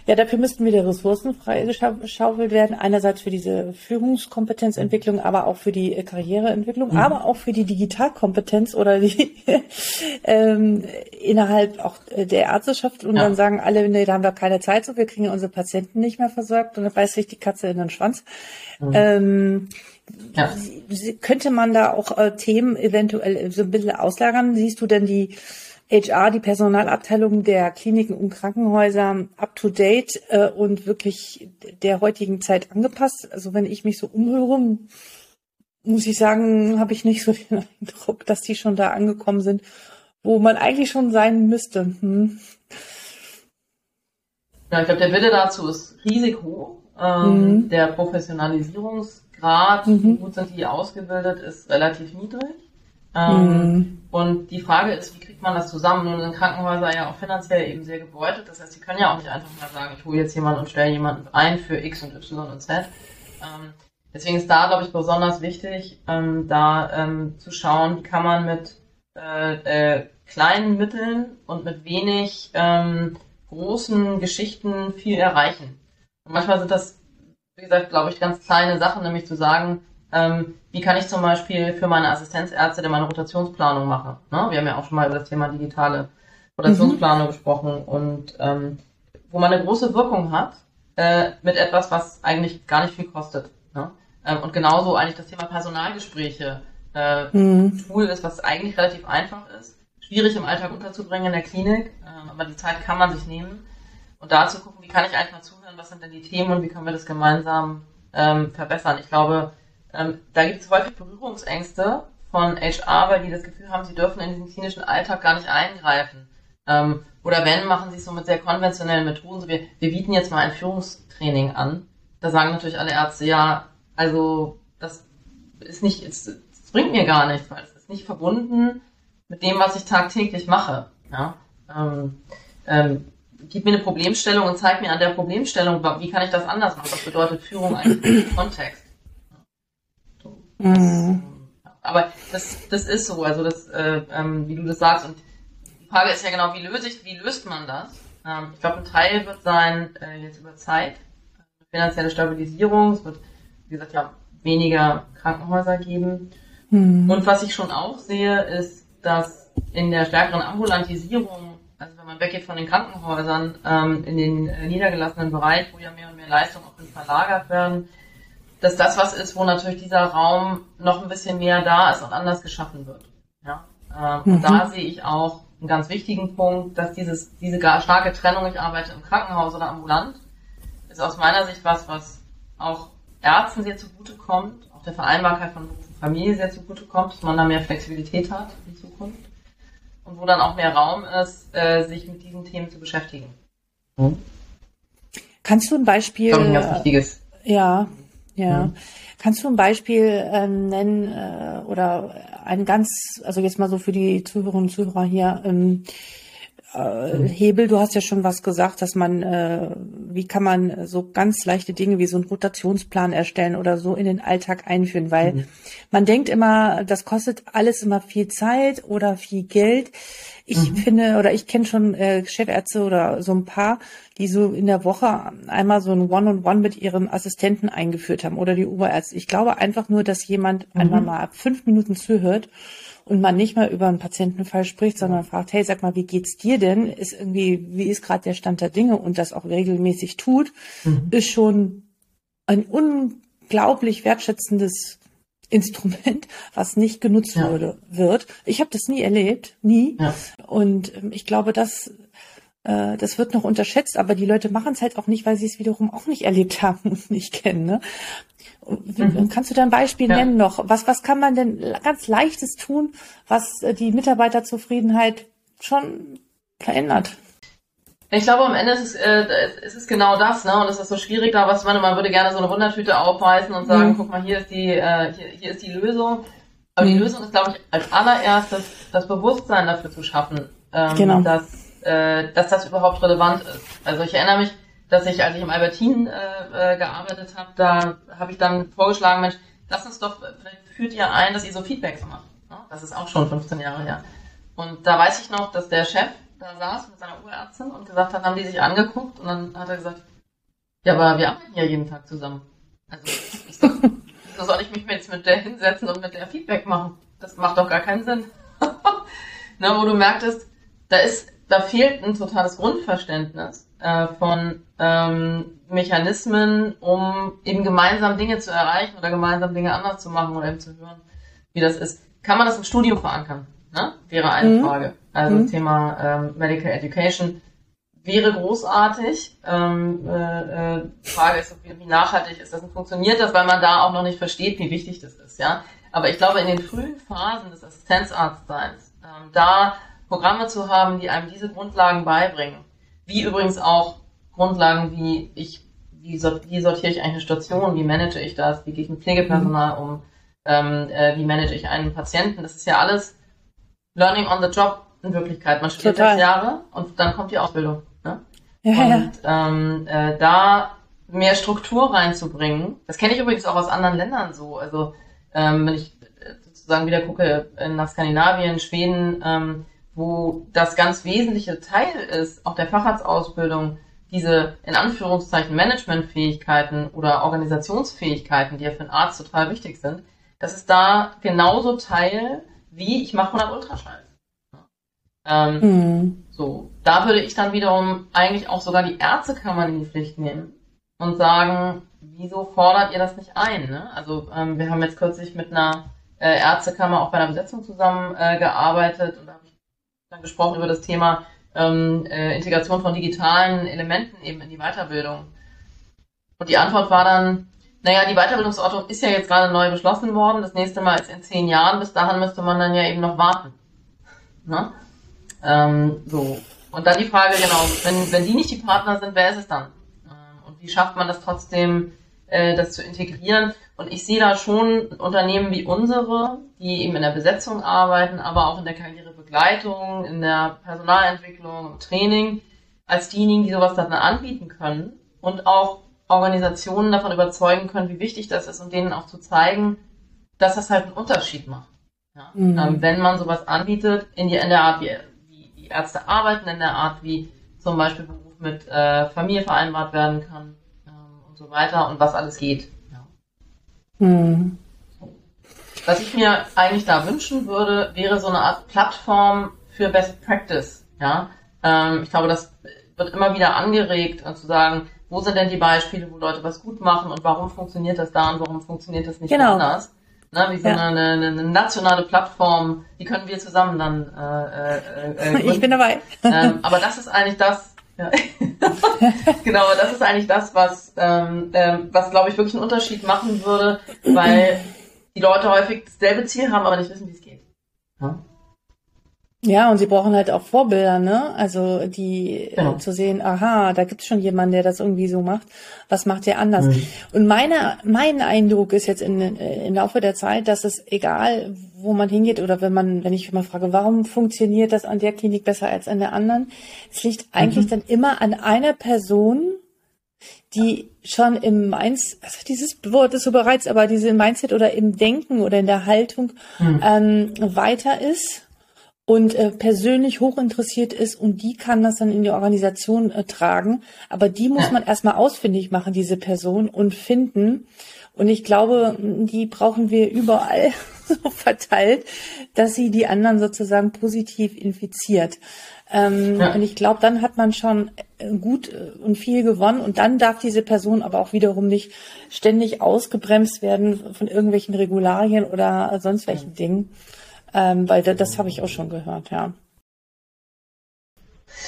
Ja, dafür müssten wieder Ressourcen freigeschaufelt werden. Einerseits für diese Führungskompetenzentwicklung, aber auch für die Karriereentwicklung, mhm. aber auch für die Digitalkompetenz oder die ähm, innerhalb auch der Ärzteschaft. Und ja. dann sagen alle, nee, da haben wir keine Zeit, so wir kriegen unsere Patienten nicht mehr versorgt und dann beißt sich die Katze in den Schwanz. Mhm. Ähm, ja. Könnte man da auch äh, Themen eventuell so ein bisschen auslagern? Siehst du denn die HR, die Personalabteilung der Kliniken und Krankenhäuser up to date äh, und wirklich der heutigen Zeit angepasst. Also wenn ich mich so umhöre, muss ich sagen, habe ich nicht so den Eindruck, dass die schon da angekommen sind, wo man eigentlich schon sein müsste. Hm. Ja, ich glaube, der Wille dazu ist riesig hoch. Ähm, mhm. Der Professionalisierungsgrad, mhm. wie gut sind die ausgebildet, ist relativ niedrig. Ähm, mhm. Und die Frage ist, wie kriegt man das zusammen? Nun sind Krankenhäuser ja auch finanziell eben sehr gebeutelt. Das heißt, sie können ja auch nicht einfach mal sagen, ich hole jetzt jemanden und stelle jemanden ein für X und Y und Z. Ähm, deswegen ist da, glaube ich, besonders wichtig, ähm, da ähm, zu schauen, wie kann man mit äh, äh, kleinen Mitteln und mit wenig ähm, großen Geschichten viel erreichen. Und manchmal sind das, wie gesagt, glaube ich, ganz kleine Sachen, nämlich zu sagen, ähm, wie kann ich zum Beispiel für meine Assistenzärzte meine Rotationsplanung machen? Ne? Wir haben ja auch schon mal über das Thema digitale Rotationsplanung mhm. gesprochen und ähm, wo man eine große Wirkung hat äh, mit etwas, was eigentlich gar nicht viel kostet. Ne? Ähm, und genauso eigentlich das Thema Personalgespräche äh, mhm. Tool ist, was eigentlich relativ einfach ist, schwierig im Alltag unterzubringen in der Klinik, äh, aber die Zeit kann man sich nehmen. Und da zu gucken, wie kann ich eigentlich mal zuhören, was sind denn die Themen und wie können wir das gemeinsam ähm, verbessern. Ich glaube, ähm, da gibt es häufig Berührungsängste von HR, weil die das Gefühl haben, sie dürfen in diesen klinischen Alltag gar nicht eingreifen. Ähm, oder wenn, machen sie es so mit sehr konventionellen Methoden. So wir, wir bieten jetzt mal ein Führungstraining an. Da sagen natürlich alle Ärzte, ja, also das ist nicht, es, es bringt mir gar nichts, weil es ist nicht verbunden mit dem, was ich tagtäglich mache. Ja? Ähm, ähm, gib mir eine Problemstellung und zeig mir an der Problemstellung, wie kann ich das anders machen? Was bedeutet Führung eigentlich im Kontext? Mhm. Aber das, das ist so, also das, äh, ähm, wie du das sagst. Und die Frage ist ja genau, wie löse ich, wie löst man das? Ähm, ich glaube, ein Teil wird sein, äh, jetzt über Zeit, finanzielle Stabilisierung, es wird, wie gesagt, ja, weniger Krankenhäuser geben. Mhm. Und was ich schon auch sehe, ist, dass in der stärkeren Ambulantisierung, also wenn man weggeht von den Krankenhäusern, ähm, in den äh, niedergelassenen Bereich, wo ja mehr und mehr Leistungen auch verlagert werden, dass das was ist, wo natürlich dieser Raum noch ein bisschen mehr da ist und anders geschaffen wird. Ja? Ähm, mhm. Und da sehe ich auch einen ganz wichtigen Punkt, dass dieses, diese starke Trennung, ich arbeite im Krankenhaus oder ambulant, ist aus meiner Sicht was, was auch Ärzten sehr zugute kommt, auch der Vereinbarkeit von Familie sehr zugute kommt, dass man da mehr Flexibilität hat in Zukunft und wo dann auch mehr Raum ist, äh, sich mit diesen Themen zu beschäftigen. Mhm. Kannst du ein Beispiel? Das ist ein ganz wichtiges. Ja, ja. Mhm. Kannst du ein Beispiel ähm, nennen äh, oder ein ganz, also jetzt mal so für die Zuhörerinnen und Zuhörer hier, ähm, äh, Hebel, du hast ja schon was gesagt, dass man, äh, wie kann man so ganz leichte Dinge wie so einen Rotationsplan erstellen oder so in den Alltag einführen, weil mhm. man denkt immer, das kostet alles immer viel Zeit oder viel Geld. Ich mhm. finde, oder ich kenne schon äh, Chefärzte oder so ein paar, die so in der Woche einmal so ein One-on-One -on -One mit ihrem Assistenten eingeführt haben oder die Oberärzte. Ich glaube einfach nur, dass jemand mhm. einmal mal fünf Minuten zuhört und man nicht mal über einen Patientenfall spricht, sondern fragt, hey, sag mal, wie geht's dir denn? Ist irgendwie, wie ist gerade der Stand der Dinge und das auch regelmäßig tut, mhm. ist schon ein unglaublich wertschätzendes Instrument, was nicht genutzt ja. wurde, wird. Ich habe das nie erlebt, nie. Ja. Und ähm, ich glaube, das, äh, das wird noch unterschätzt, aber die Leute machen es halt auch nicht, weil sie es wiederum auch nicht erlebt haben und nicht kennen. Ne? Mhm. Kannst du da ein Beispiel ja. nennen noch? Was, was kann man denn ganz leichtes tun, was äh, die Mitarbeiterzufriedenheit schon verändert? Ich glaube, am Ende ist es, äh, ist es genau das, ne? Und es ist so schwierig da, was man, man würde gerne so eine Wundertüte aufweisen und sagen, mhm. guck mal, hier ist die, äh, hier, hier ist die Lösung. Aber mhm. die Lösung ist, glaube ich, als allererstes das Bewusstsein dafür zu schaffen, ähm, genau. dass, äh, dass das überhaupt relevant ist. Also ich erinnere mich, dass ich, als ich im Albertin äh, äh, gearbeitet habe, da habe ich dann vorgeschlagen, Mensch, lasst uns doch, vielleicht führt ihr ein, dass ihr so Feedbacks macht. Ne? Das ist auch schon 15 Jahre her. Und da weiß ich noch, dass der Chef da saß mit seiner Urärztin und gesagt hat, haben die sich angeguckt und dann hat er gesagt, ja, aber wir arbeiten ja jeden Tag zusammen. Also, wieso soll ich mich jetzt mit der hinsetzen und mit der Feedback machen? Das macht doch gar keinen Sinn. ne, wo du merktest, da ist, da fehlt ein totales Grundverständnis äh, von ähm, Mechanismen, um eben gemeinsam Dinge zu erreichen oder gemeinsam Dinge anders zu machen oder eben zu hören, wie das ist. Kann man das im Studium verankern? Ne? Wäre eine mhm. Frage. Also mhm. Thema ähm, Medical Education wäre großartig. Ähm, äh, äh, die Frage ist, wie, nachhaltig ist das und funktioniert das, weil man da auch noch nicht versteht, wie wichtig das ist. Ja, aber ich glaube, in den frühen Phasen des Assistenzarztseins ähm, da Programme zu haben, die einem diese Grundlagen beibringen, wie übrigens auch Grundlagen wie ich, wie, sortiere ich eine Station, wie manage ich das, wie gehe ich mit Pflegepersonal um, ähm, äh, wie manage ich einen Patienten. Das ist ja alles Learning on the Job in Wirklichkeit. Man studiert sechs Jahre und dann kommt die Ausbildung. Ne? Ja, und ja. Ähm, äh, da mehr Struktur reinzubringen, das kenne ich übrigens auch aus anderen Ländern so. Also ähm, wenn ich sozusagen wieder gucke nach Skandinavien, Schweden, ähm, wo das ganz wesentliche Teil ist, auch der Facharztausbildung, diese in Anführungszeichen Managementfähigkeiten oder Organisationsfähigkeiten, die ja für einen Arzt total wichtig sind, das ist da genauso Teil wie ich mache 100 Ultraschalls. Ähm, mhm. So, da würde ich dann wiederum eigentlich auch sogar die Ärztekammer in die Pflicht nehmen, und sagen, wieso fordert ihr das nicht ein? Ne? Also ähm, wir haben jetzt kürzlich mit einer äh, Ärztekammer auch bei einer Besetzung zusammengearbeitet äh, und da habe dann gesprochen über das Thema ähm, äh, Integration von digitalen Elementen eben in die Weiterbildung. Und die Antwort war dann, naja, die Weiterbildungsordnung ist ja jetzt gerade neu beschlossen worden. Das nächste Mal ist in zehn Jahren. Bis dahin müsste man dann ja eben noch warten. Ne? Ähm, so. Und dann die Frage, genau, wenn, wenn die nicht die Partner sind, wer ist es dann? Ähm, und wie schafft man das trotzdem, äh, das zu integrieren? Und ich sehe da schon Unternehmen wie unsere, die eben in der Besetzung arbeiten, aber auch in der Karrierebegleitung, in der Personalentwicklung, im Training, als diejenigen, die sowas dann anbieten können und auch Organisationen davon überzeugen können, wie wichtig das ist und denen auch zu zeigen, dass das halt einen Unterschied macht. Ja? Mhm. Ähm, wenn man sowas anbietet, in, die, in der Art, wie, wie die Ärzte arbeiten, in der Art, wie zum Beispiel Beruf mit äh, Familie vereinbart werden kann ähm, und so weiter und was alles geht. Ja. Mhm. Was ich mir eigentlich da wünschen würde, wäre so eine Art Plattform für Best Practice. Ja, ähm, ich glaube, das wird immer wieder angeregt, äh, zu sagen, wo sind denn die Beispiele, wo Leute was gut machen und warum funktioniert das da und warum funktioniert das nicht genau. anders? Ne, wie so ja. eine, eine, eine, nationale Plattform, die können wir zusammen dann äh, äh, äh Ich bin dabei. ähm, aber das ist eigentlich das, ja. genau, das ist eigentlich das, was, ähm, ähm, was glaube ich wirklich einen Unterschied machen würde, weil die Leute häufig dasselbe Ziel haben, aber nicht wissen, wie es geht. Ja? Ja, und sie brauchen halt auch Vorbilder, ne? Also die genau. äh, zu sehen, aha, da gibt's schon jemanden, der das irgendwie so macht. Was macht der anders? Mhm. Und meine, mein Eindruck ist jetzt in, äh, im Laufe der Zeit, dass es egal, wo man hingeht oder wenn man, wenn ich mal frage, warum funktioniert das an der Klinik besser als an der anderen, es liegt eigentlich mhm. dann immer an einer Person, die schon im Mindset, also dieses Wort ist so bereits, aber diese Mindset oder im Denken oder in der Haltung mhm. ähm, weiter ist und äh, persönlich hochinteressiert ist und die kann das dann in die Organisation äh, tragen. Aber die muss man erstmal ausfindig machen, diese Person, und finden. Und ich glaube, die brauchen wir überall so verteilt, dass sie die anderen sozusagen positiv infiziert. Ähm, ja. Und ich glaube, dann hat man schon äh, gut äh, und viel gewonnen. Und dann darf diese Person aber auch wiederum nicht ständig ausgebremst werden von irgendwelchen Regularien oder sonst welchen ja. Dingen. Ähm, weil das, das habe ich auch schon gehört, ja.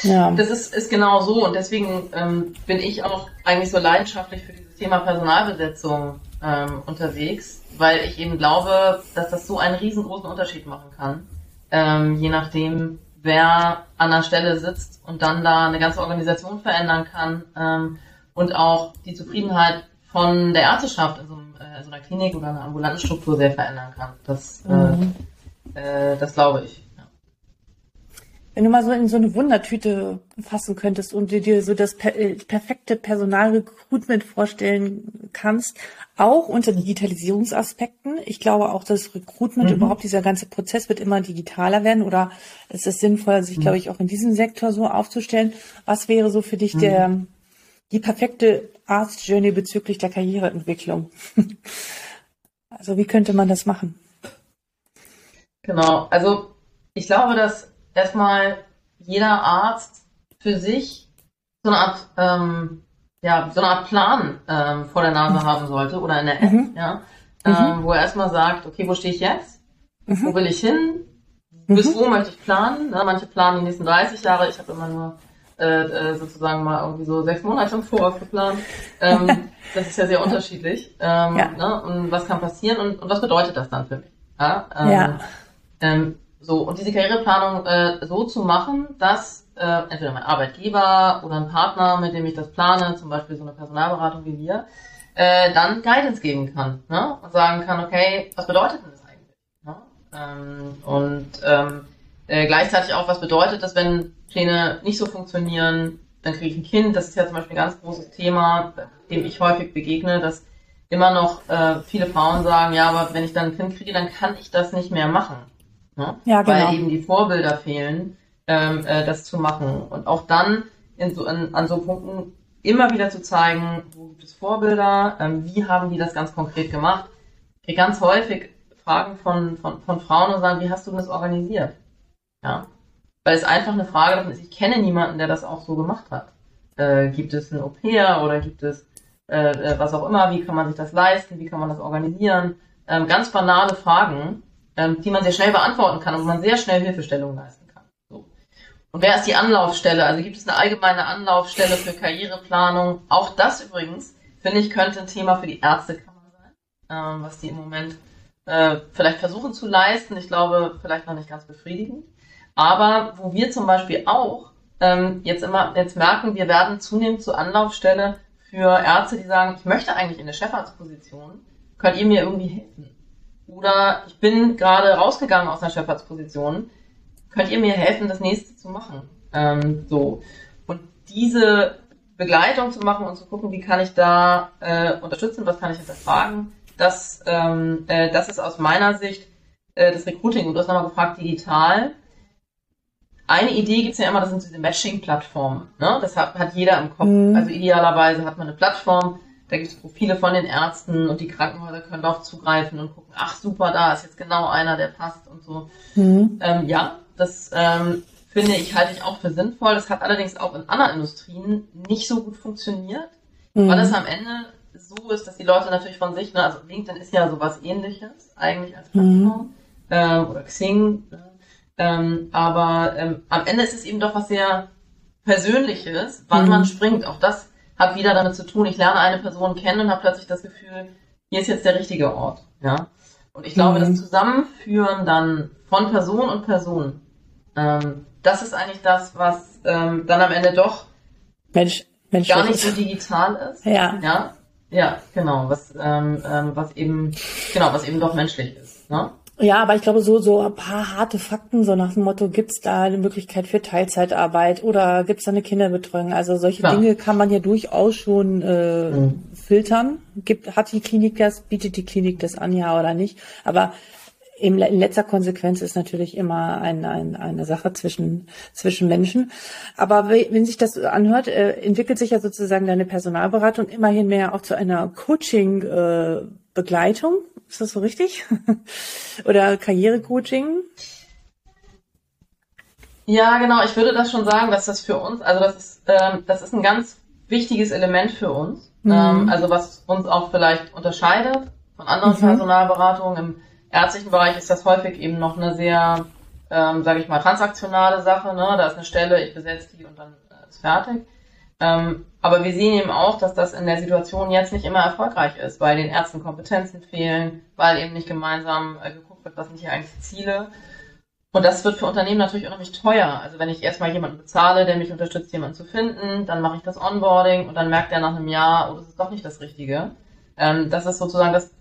Ja. Das ist, ist genau so und deswegen ähm, bin ich auch eigentlich so leidenschaftlich für dieses Thema Personalbesetzung ähm, unterwegs, weil ich eben glaube, dass das so einen riesengroßen Unterschied machen kann, ähm, je nachdem, wer an der Stelle sitzt und dann da eine ganze Organisation verändern kann ähm, und auch die Zufriedenheit von der Ärzteschaft in so, äh, so einer Klinik oder einer ambulanten Struktur sehr verändern kann. Das äh, mhm. äh, das glaube ich. Wenn du mal so in so eine Wundertüte fassen könntest und dir so das per äh, perfekte Personalrecruitment vorstellen kannst, auch unter Digitalisierungsaspekten. Ich glaube auch, dass Recruitment mhm. überhaupt dieser ganze Prozess wird immer digitaler werden oder es ist sinnvoll, sich, mhm. glaube ich, auch in diesem Sektor so aufzustellen. Was wäre so für dich mhm. der, die perfekte Arts Journey bezüglich der Karriereentwicklung? also wie könnte man das machen? Genau, also ich glaube, dass erstmal jeder Arzt für sich so eine Art, ähm, ja, so eine Art Plan ähm, vor der Nase haben sollte oder in der App, mhm. ja, mhm. ähm, wo er erstmal sagt, okay, wo stehe ich jetzt? Mhm. Wo will ich hin? Bis mhm. wo möchte ich planen? Ne? Manche planen die nächsten 30 Jahre, ich habe immer nur äh, äh, sozusagen mal irgendwie so sechs Monate im Voraus geplant. Ähm, das ist ja sehr unterschiedlich. Ähm, ja. Ne? Und was kann passieren und, und was bedeutet das dann für mich? Ja. Ähm, ja. So, und diese Karriereplanung äh, so zu machen, dass äh, entweder mein Arbeitgeber oder ein Partner, mit dem ich das plane, zum Beispiel so eine Personalberatung wie wir, äh, dann Guidance geben kann ne? und sagen kann, okay, was bedeutet denn das eigentlich? Ne? Ähm, und ähm, äh, gleichzeitig auch, was bedeutet das, wenn Pläne nicht so funktionieren, dann kriege ich ein Kind. Das ist ja zum Beispiel ein ganz großes Thema, dem ich häufig begegne, dass immer noch äh, viele Frauen sagen, ja, aber wenn ich dann ein Kind kriege, dann kann ich das nicht mehr machen. Ne? Ja, genau. Weil eben die Vorbilder fehlen, ähm, äh, das zu machen. Und auch dann in so, in, an so Punkten immer wieder zu zeigen, wo gibt es Vorbilder, ähm, wie haben die das ganz konkret gemacht. Ich kriege ganz häufig Fragen von, von, von Frauen und sagen, wie hast du das organisiert? Ja. Weil es einfach eine Frage davon ist, ich kenne niemanden, der das auch so gemacht hat. Äh, gibt es ein Au-pair oder gibt es äh, äh, was auch immer, wie kann man sich das leisten, wie kann man das organisieren. Ähm, ganz banale Fragen, ähm, die man sehr schnell beantworten kann und wo man sehr schnell Hilfestellung leisten kann. So. Und wer ist die Anlaufstelle? Also gibt es eine allgemeine Anlaufstelle für Karriereplanung? Auch das übrigens, finde ich, könnte ein Thema für die Ärztekammer sein, ähm, was die im Moment äh, vielleicht versuchen zu leisten. Ich glaube, vielleicht noch nicht ganz befriedigend. Aber wo wir zum Beispiel auch ähm, jetzt immer jetzt merken, wir werden zunehmend zur Anlaufstelle für Ärzte, die sagen, ich möchte eigentlich in eine Chefarztposition, könnt ihr mir irgendwie helfen? Oder ich bin gerade rausgegangen aus einer Chefarztposition, könnt ihr mir helfen, das nächste zu machen? Ähm, so. Und diese Begleitung zu machen und zu gucken, wie kann ich da äh, unterstützen, was kann ich hinterfragen, das, ähm, äh, das ist aus meiner Sicht äh, das Recruiting. Und du hast nochmal gefragt, digital. Eine Idee gibt's ja immer, das sind diese Matching-Plattformen. Ne? Das hat, hat jeder im Kopf. Mhm. Also idealerweise hat man eine Plattform, da gibt es Profile von den Ärzten und die Krankenhäuser können darauf zugreifen und gucken, ach super, da ist jetzt genau einer, der passt und so. Mhm. Ähm, ja, das ähm, finde ich, halte ich auch für sinnvoll. Das hat allerdings auch in anderen Industrien nicht so gut funktioniert, mhm. weil es am Ende so ist, dass die Leute natürlich von sich, ne, also LinkedIn ist ja sowas ähnliches eigentlich als Plattform mhm. ähm, oder Xing, ne, ähm, aber ähm, am Ende ist es eben doch was sehr Persönliches, wann mhm. man springt. Auch das hat wieder damit zu tun, ich lerne eine Person kennen und habe plötzlich das Gefühl, hier ist jetzt der richtige Ort. Ja? Und ich glaube, mhm. das Zusammenführen dann von Person und Person, ähm, das ist eigentlich das, was ähm, dann am Ende doch Mensch, Mensch, gar nicht so digital ist. Ja. Ja, ja genau, was, ähm, ähm, was eben, genau, was eben doch menschlich ist. Ne? Ja, aber ich glaube, so, so ein paar harte Fakten, so nach dem Motto, gibt's da eine Möglichkeit für Teilzeitarbeit oder gibt's da eine Kinderbetreuung? Also solche Klar. Dinge kann man ja durchaus schon äh, mhm. filtern. Gibt, hat die Klinik das, bietet die Klinik das an, ja oder nicht? Aber in letzter Konsequenz ist natürlich immer ein, ein, eine Sache zwischen, zwischen Menschen. Aber wenn sich das anhört, äh, entwickelt sich ja sozusagen deine Personalberatung immerhin mehr auch zu einer Coaching-Begleitung. Äh, ist das so richtig? Oder Karrierecoaching? Ja, genau. Ich würde das schon sagen, dass das für uns, also das ist, ähm, das ist ein ganz wichtiges Element für uns. Mhm. Ähm, also was uns auch vielleicht unterscheidet von anderen mhm. Personalberatungen im ärztlichen Bereich ist das häufig eben noch eine sehr, ähm, sage ich mal, transaktionale Sache. Ne? Da ist eine Stelle, ich besetze die und dann äh, ist fertig. Ähm, aber wir sehen eben auch, dass das in der Situation jetzt nicht immer erfolgreich ist, weil den Ärzten Kompetenzen fehlen, weil eben nicht gemeinsam äh, geguckt wird, was sind hier eigentlich Ziele. Und das wird für Unternehmen natürlich unheimlich teuer. Also wenn ich erstmal jemanden bezahle, der mich unterstützt, jemanden zu finden, dann mache ich das Onboarding und dann merkt er nach einem Jahr, oh, das ist doch nicht das Richtige. Ähm, das ist sozusagen das,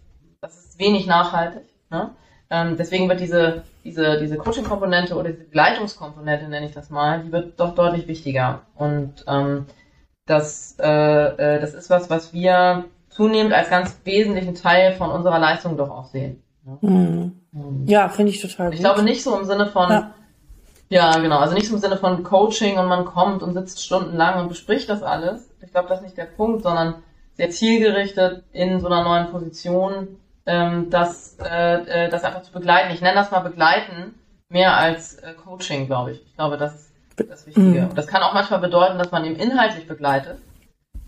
das ist wenig nachhaltig. Ne? Ähm, deswegen wird diese, diese, diese Coaching-Komponente oder diese Begleitungskomponente, nenne ich das mal, die wird doch deutlich wichtiger. Und ähm, das, äh, äh, das ist was, was wir zunehmend als ganz wesentlichen Teil von unserer Leistung doch auch sehen. Mhm. Mhm. Ja, finde ich total gut. Ich glaube nicht so im Sinne von, ja. ja. genau, also nicht so im Sinne von Coaching und man kommt und sitzt stundenlang und bespricht das alles. Ich glaube, das ist nicht der Punkt, sondern sehr zielgerichtet in so einer neuen Position ähm, das, äh, äh, das einfach zu begleiten. Ich nenne das mal begleiten, mehr als äh, Coaching, glaube ich. Ich glaube, das ist das Wichtige. Mhm. Und das kann auch manchmal bedeuten, dass man eben inhaltlich begleitet.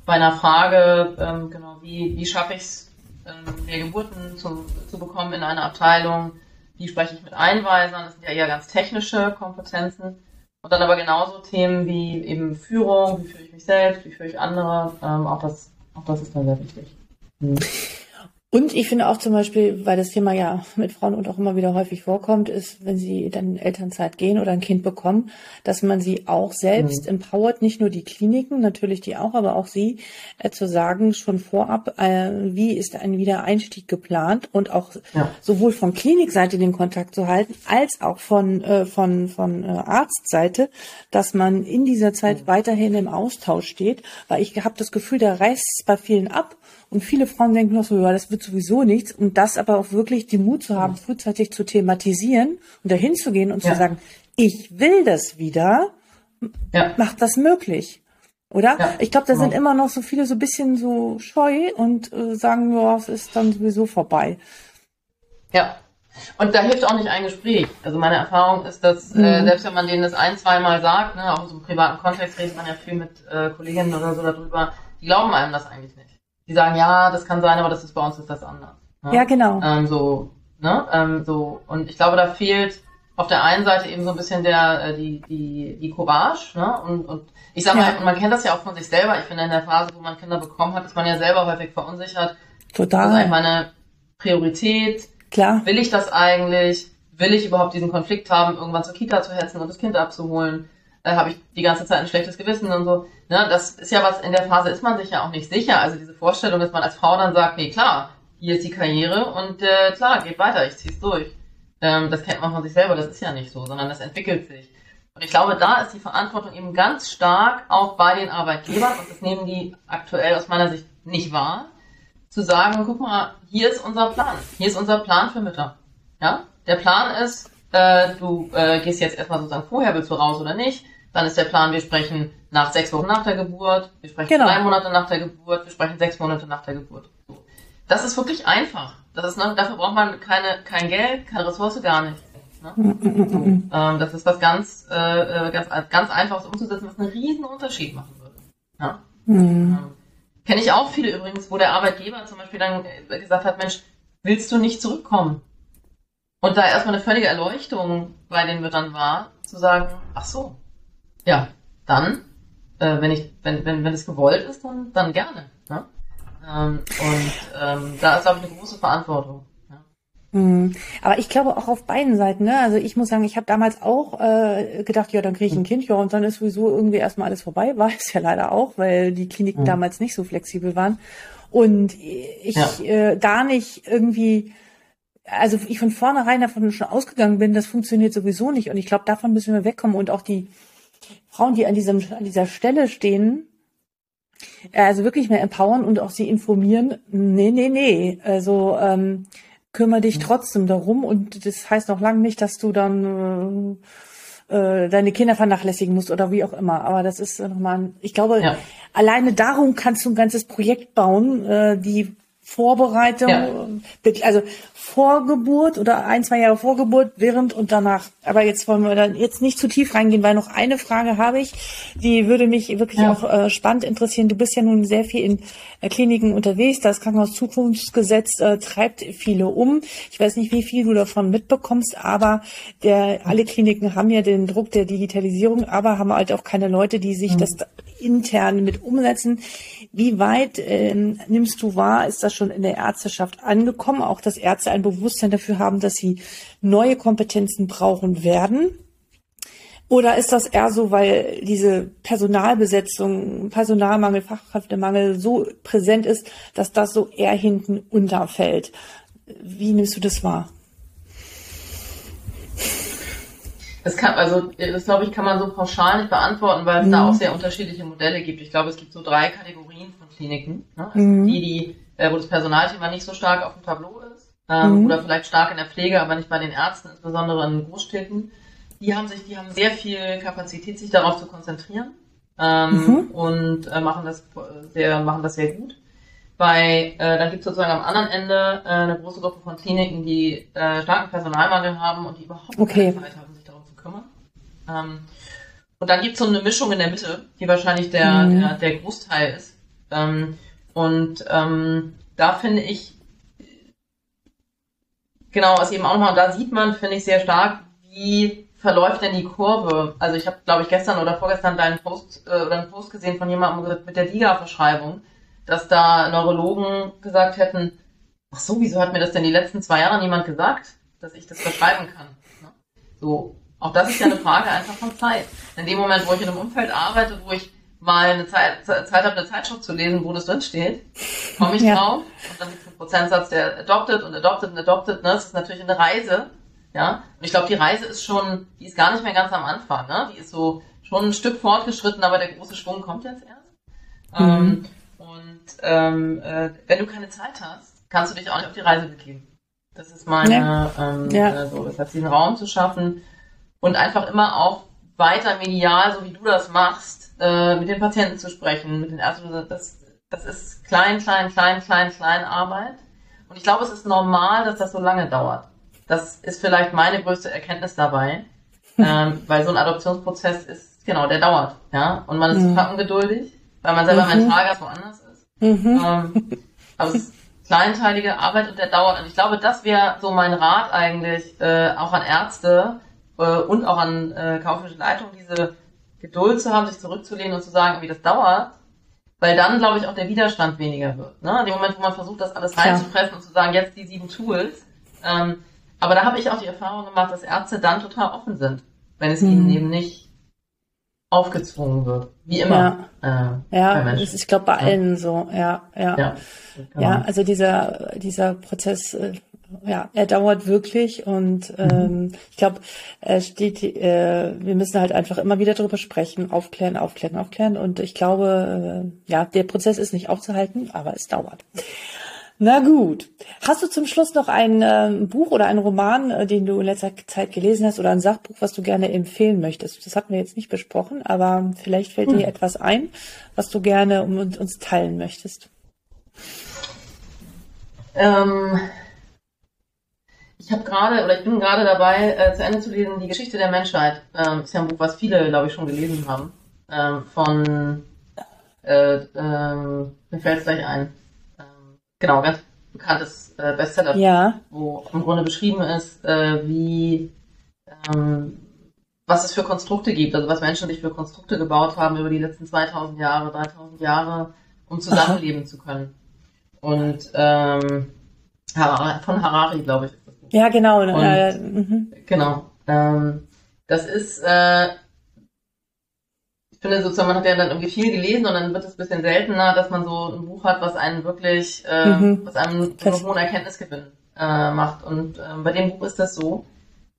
Bei einer Frage, ähm, genau, wie, wie schaffe ich es, ähm, mehr Geburten zu, zu bekommen in einer Abteilung, wie spreche ich mit Einweisern, das sind ja eher ganz technische Kompetenzen. Und dann aber genauso Themen wie eben Führung, wie führe ich mich selbst, wie führe ich andere, ähm, auch, das, auch das ist dann sehr wichtig. Mhm. Und ich finde auch zum Beispiel, weil das Thema ja mit Frauen und auch immer wieder häufig vorkommt, ist, wenn sie dann in Elternzeit gehen oder ein Kind bekommen, dass man sie auch selbst mhm. empowert, nicht nur die Kliniken, natürlich die auch, aber auch sie, äh, zu sagen schon vorab, äh, wie ist ein Wiedereinstieg geplant und auch ja. sowohl von Klinikseite den Kontakt zu halten, als auch von, äh, von, von äh, Arztseite, dass man in dieser Zeit mhm. weiterhin im Austausch steht, weil ich habe das Gefühl, da reißt es bei vielen ab und viele Frauen denken noch so, ja, das wird sowieso nichts. Und das aber auch wirklich den Mut zu haben, frühzeitig zu thematisieren und dahin zu gehen und ja. zu sagen, ich will das wieder, ja. macht das möglich. Oder? Ja, ich glaube, da genau. sind immer noch so viele so ein bisschen so scheu und äh, sagen, ja, es ist dann sowieso vorbei. Ja. Und da hilft auch nicht ein Gespräch. Also meine Erfahrung ist, dass äh, mhm. äh, selbst wenn man denen das ein, zweimal sagt, ne, auch so im privaten Kontext redet man ja viel mit äh, Kolleginnen oder so darüber, die glauben einem das eigentlich nicht. Die sagen, ja, das kann sein, aber das ist bei uns ist das anders. Ne? Ja, genau. Ähm, so, ne? Ähm, so, und ich glaube, da fehlt auf der einen Seite eben so ein bisschen der, äh, die, die, die Courage, ne? Und, und ich sag mal, ja. man kennt das ja auch von sich selber. Ich finde, in der Phase, wo man Kinder bekommen hat, ist man ja selber häufig verunsichert. Total. Das ist eigentlich meine Priorität. Klar. Will ich das eigentlich? Will ich überhaupt diesen Konflikt haben, irgendwann zur Kita zu hetzen und das Kind abzuholen? Äh, Habe ich die ganze Zeit ein schlechtes Gewissen und so. Ne? Das ist ja was, in der Phase ist man sich ja auch nicht sicher. Also diese Vorstellung, dass man als Frau dann sagt, nee, klar, hier ist die Karriere und äh, klar, geht weiter, ich zieh's durch. Ähm, das kennt man von sich selber, das ist ja nicht so, sondern das entwickelt sich. Und ich glaube, da ist die Verantwortung eben ganz stark auch bei den Arbeitgebern, und das nehmen die aktuell aus meiner Sicht nicht wahr, zu sagen, guck mal, hier ist unser Plan. Hier ist unser Plan für Mütter. Ja? Der Plan ist, äh, du äh, gehst jetzt erstmal sozusagen vorher, willst du raus oder nicht. Dann ist der Plan, wir sprechen nach sechs Wochen nach der Geburt, wir sprechen genau. drei Monate nach der Geburt, wir sprechen sechs Monate nach der Geburt. Das ist wirklich einfach. Das ist, ne, dafür braucht man keine, kein Geld, keine Ressource, gar nicht. Ne? So, ähm, das ist was ganz, äh, äh, ganz, ganz einfaches umzusetzen, was einen riesen Unterschied machen würde. Ja? Mhm. Ähm, Kenne ich auch viele übrigens, wo der Arbeitgeber zum Beispiel dann gesagt hat, Mensch, willst du nicht zurückkommen? Und da erstmal eine völlige Erleuchtung bei den Müttern war, zu sagen, ach so, ja, dann, äh, wenn ich, wenn, wenn, wenn es gewollt ist, dann, dann gerne. Ne? Ähm, und ähm, da ist, glaube ich, eine große Verantwortung. Mhm. Aber ich glaube auch auf beiden Seiten. Ne? Also ich muss sagen, ich habe damals auch äh, gedacht, ja, dann kriege ich ein Kind, ja, und dann ist sowieso irgendwie erstmal alles vorbei. War es ja leider auch, weil die Kliniken mhm. damals nicht so flexibel waren. Und ich ja. äh, gar nicht irgendwie, also ich von vornherein davon schon ausgegangen bin, das funktioniert sowieso nicht. Und ich glaube, davon müssen wir wegkommen. Und auch die Frauen, die an, diesem, an dieser Stelle stehen, äh, also wirklich mehr empowern und auch sie informieren, nee, nee, nee. Also ähm, kümmere dich trotzdem darum und das heißt noch lange nicht, dass du dann äh, äh, deine Kinder vernachlässigen musst oder wie auch immer. Aber das ist nochmal, ich glaube, ja. alleine darum kannst du ein ganzes Projekt bauen, äh, die Vorbereitung, ja. also Vorgeburt oder ein, zwei Jahre Vorgeburt, während und danach. Aber jetzt wollen wir dann jetzt nicht zu tief reingehen, weil noch eine Frage habe ich, die würde mich wirklich ja. auch äh, spannend interessieren. Du bist ja nun sehr viel in äh, Kliniken unterwegs. Das Krankenhauszukunftsgesetz äh, treibt viele um. Ich weiß nicht, wie viel du davon mitbekommst, aber der, alle Kliniken haben ja den Druck der Digitalisierung, aber haben halt auch keine Leute, die sich mhm. das intern mit umsetzen. Wie weit ähm, nimmst du wahr, ist das schon in der Ärzteschaft angekommen, auch dass Ärzte ein Bewusstsein dafür haben, dass sie neue Kompetenzen brauchen werden? Oder ist das eher so, weil diese Personalbesetzung, Personalmangel, Fachkräftemangel so präsent ist, dass das so eher hinten unterfällt? Wie nimmst du das wahr? Das kann, also, das glaube ich, kann man so pauschal nicht beantworten, weil es mhm. da auch sehr unterschiedliche Modelle gibt. Ich glaube, es gibt so drei Kategorien von Kliniken. Ne? Also mhm. die, die, äh, wo das Personalthema nicht so stark auf dem Tableau ist, ähm, mhm. oder vielleicht stark in der Pflege, aber nicht bei den Ärzten, insbesondere in Großstädten. Die haben sich, die haben sehr viel Kapazität, sich darauf zu konzentrieren, ähm, mhm. und äh, machen das sehr, machen das sehr gut. Bei, äh, dann gibt es sozusagen am anderen Ende äh, eine große Gruppe von Kliniken, die äh, starken Personalmangel haben und die überhaupt okay. keine Zeit haben, kümmern. Ähm, und dann gibt es so eine Mischung in der Mitte, die wahrscheinlich der, mhm. der, der, Großteil ist. Ähm, und ähm, da finde ich, genau, was eben auch nochmal, da sieht man, finde ich sehr stark, wie verläuft denn die Kurve? Also ich habe, glaube ich, gestern oder vorgestern deinen Post äh, oder einen Post gesehen von jemandem mit der DIGA-Verschreibung, dass da Neurologen gesagt hätten, ach so, wieso hat mir das denn die letzten zwei Jahre niemand gesagt, dass ich das verschreiben kann? Ne? So, auch das ist ja eine Frage einfach von Zeit. In dem Moment, wo ich in einem Umfeld arbeite, wo ich mal eine Zeit, Zeit habe, eine Zeitschrift zu lesen, wo das drin steht, komme ich ja. drauf. Und dann gibt es einen Prozentsatz, der adopted und adopted und adopted. Ne? Das ist natürlich eine Reise. Ja, und ich glaube, die Reise ist schon, die ist gar nicht mehr ganz am Anfang. Ne? Die ist so schon ein Stück fortgeschritten, aber der große Schwung kommt jetzt erst. Mhm. Ähm, und ähm, äh, wenn du keine Zeit hast, kannst du dich auch nicht auf die Reise begeben. Das ist meine, ja. Ähm, ja. Äh, so, das heißt, diesen Raum zu schaffen, und einfach immer auch weiter medial, so wie du das machst, äh, mit den Patienten zu sprechen, mit den Ärzten. Das, das ist klein, klein, klein, klein, klein Arbeit. Und ich glaube, es ist normal, dass das so lange dauert. Das ist vielleicht meine größte Erkenntnis dabei, ähm, weil so ein Adoptionsprozess ist, genau, der dauert, ja. Und man ist mhm. ungeduldig, weil man selber mhm. mental ganz woanders ist. Mhm. Ähm, aber es ist kleinteilige Arbeit und der dauert. Und ich glaube, das wäre so mein Rat eigentlich äh, auch an Ärzte äh, und auch an äh, kaufmännische Leitung, diese Geduld zu haben, sich zurückzulehnen und zu sagen, wie das dauert. Weil dann, glaube ich, auch der Widerstand weniger wird. Ne? In dem Moment, wo man versucht, das alles reinzupressen und zu sagen, jetzt die sieben Tools. Ähm, aber da habe ich auch die Erfahrung gemacht, dass Ärzte dann total offen sind, wenn es mhm. ihnen eben nicht aufgezwungen wird. Wie immer. Ja, äh, ja das ist, ich glaube, bei allen so. Ja, ja. Ja, genau. ja also dieser, dieser Prozess, äh, ja, er dauert wirklich und mhm. ähm, ich glaube, äh, steht, äh, wir müssen halt einfach immer wieder darüber sprechen, aufklären, aufklären, aufklären. Und ich glaube, äh, ja, der Prozess ist nicht aufzuhalten, aber es dauert. Na gut. Hast du zum Schluss noch ein äh, Buch oder einen Roman, äh, den du in letzter Zeit gelesen hast oder ein Sachbuch, was du gerne empfehlen möchtest? Das hatten wir jetzt nicht besprochen, aber vielleicht fällt hm. dir etwas ein, was du gerne um, uns teilen möchtest. Ähm, ich habe gerade oder ich bin gerade dabei, äh, zu Ende zu lesen, die Geschichte der Menschheit. Ähm, ist ja ein Buch, was viele, glaube ich, schon gelesen haben. Ähm, von äh, ähm, mir fällt es gleich ein genau, ganz bekanntes äh, Bestseller, ja. wo im Grunde beschrieben ist, äh, wie ähm, was es für Konstrukte gibt, also was Menschen sich für Konstrukte gebaut haben über die letzten 2000 Jahre, 3000 Jahre, um zusammenleben zu können. Und ähm, von Harari, glaube ich. Ja, genau. Und, äh. Genau. Ähm, das ist äh, ich finde sozusagen, man hat ja dann irgendwie viel gelesen und dann wird es ein bisschen seltener, dass man so ein Buch hat, was einen wirklich, äh, mhm. was einem so einen hohen Erkenntnisgewinn äh, macht. Und äh, bei dem Buch ist das so,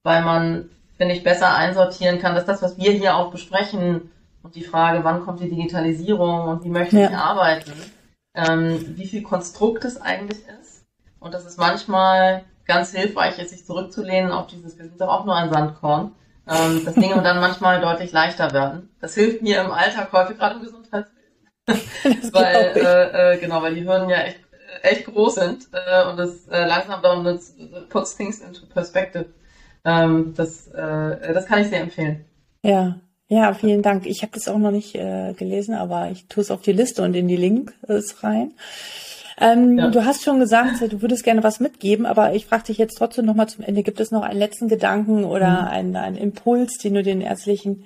weil man, finde ich, besser einsortieren kann, dass das, was wir hier auch besprechen und die Frage, wann kommt die Digitalisierung und wie möchte ja. ich arbeiten, ähm, wie viel Konstrukt es eigentlich ist. Und dass es manchmal ganz hilfreich ist, sich zurückzulehnen auf dieses, wir sind doch auch nur ein Sandkorn ähm, dass Dinge dann manchmal deutlich leichter werden. Das hilft mir im Alltag häufig, gerade im Gesundheitswesen. weil, äh, äh, genau, weil die Hürden ja echt, echt groß sind äh, und das äh, langsam dauern, das puts things into perspective. Ähm, das, äh, das kann ich sehr empfehlen. Ja, ja, vielen Dank. Ich habe das auch noch nicht äh, gelesen, aber ich tue es auf die Liste und in die Links rein. Ähm, ja. Du hast schon gesagt, du würdest gerne was mitgeben, aber ich frage dich jetzt trotzdem nochmal zum Ende. Gibt es noch einen letzten Gedanken oder mhm. einen, einen Impuls, den du den ärztlichen,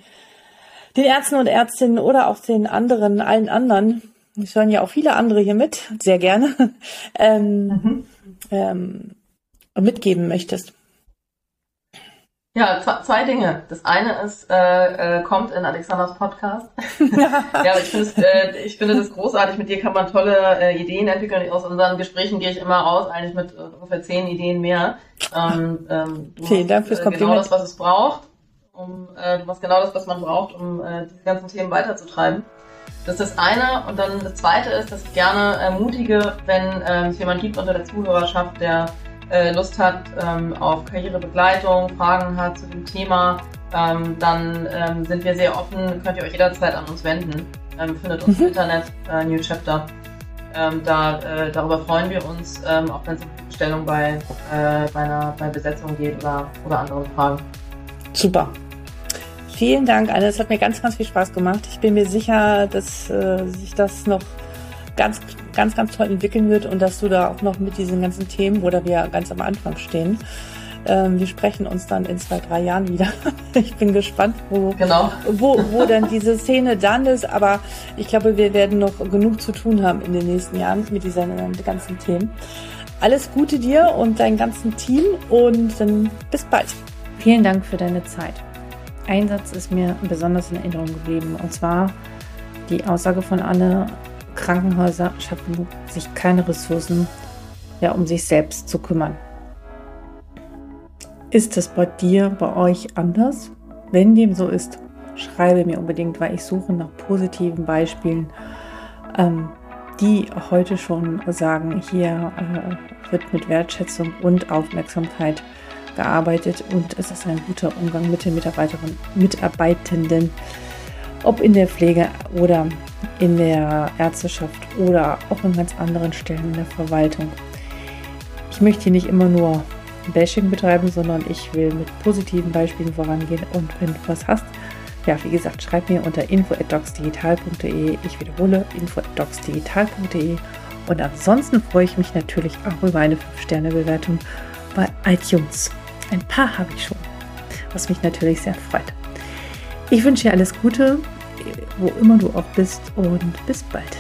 den Ärzten und Ärztinnen oder auch den anderen, allen anderen, es hören ja auch viele andere hier mit, sehr gerne, ähm, mhm. ähm, mitgeben möchtest? Ja, zwei Dinge. Das eine ist, äh, äh, kommt in Alexanders Podcast. ja, aber ich finde äh, ich finde das großartig. Mit dir kann man tolle äh, Ideen entwickeln. Aus unseren Gesprächen gehe ich immer raus, eigentlich mit äh, ungefähr zehn Ideen mehr. Ähm, ähm, du Vielen Dank fürs äh, Kompliment. Genau das, was es braucht. Um, äh, du machst genau das, was man braucht, um äh, diese ganzen Themen weiterzutreiben. Das ist das eine. Und dann das zweite ist, dass ich gerne ermutige, wenn äh, es jemand gibt unter der Zuhörerschaft, der äh, Lust hat ähm, auf Karrierebegleitung, Fragen hat zu dem Thema, ähm, dann ähm, sind wir sehr offen, könnt ihr euch jederzeit an uns wenden. Ähm, findet uns mhm. im Internet, äh, New Chapter. Ähm, da, äh, darüber freuen wir uns, ähm, auch wenn es um Stellung bei, äh, bei, einer, bei Besetzung geht oder, oder anderen Fragen. Super. Vielen Dank, Anne. Es hat mir ganz, ganz viel Spaß gemacht. Ich bin mir sicher, dass äh, sich das noch ganz, ganz, ganz toll entwickeln wird und dass du da auch noch mit diesen ganzen Themen, wo wir ganz am Anfang stehen, ähm, wir sprechen uns dann in zwei, drei Jahren wieder. ich bin gespannt, wo, genau. wo, wo dann diese Szene dann ist. Aber ich glaube, wir werden noch genug zu tun haben in den nächsten Jahren mit diesen ganzen Themen. Alles Gute dir und deinem ganzen Team und dann bis bald. Vielen Dank für deine Zeit. Ein Satz ist mir besonders in Erinnerung geblieben und zwar die Aussage von Anne, Krankenhäuser schaffen sich keine Ressourcen, ja, um sich selbst zu kümmern. Ist es bei dir, bei euch anders? Wenn dem so ist, schreibe mir unbedingt, weil ich suche nach positiven Beispielen, ähm, die heute schon sagen, hier äh, wird mit Wertschätzung und Aufmerksamkeit gearbeitet und es ist ein guter Umgang mit den Mitarbeiterinnen, Mitarbeitenden, ob in der Pflege oder in der Ärzteschaft oder auch an ganz anderen Stellen in der Verwaltung. Ich möchte hier nicht immer nur Bashing betreiben, sondern ich will mit positiven Beispielen vorangehen und wenn du was hast, Ja, wie gesagt, schreib mir unter info.docsdigital.de. Ich wiederhole info.docsdigital.de. Und ansonsten freue ich mich natürlich auch über eine 5-Sterne-Bewertung bei iTunes. Ein paar habe ich schon, was mich natürlich sehr freut. Ich wünsche dir alles Gute, wo immer du auch bist und bis bald.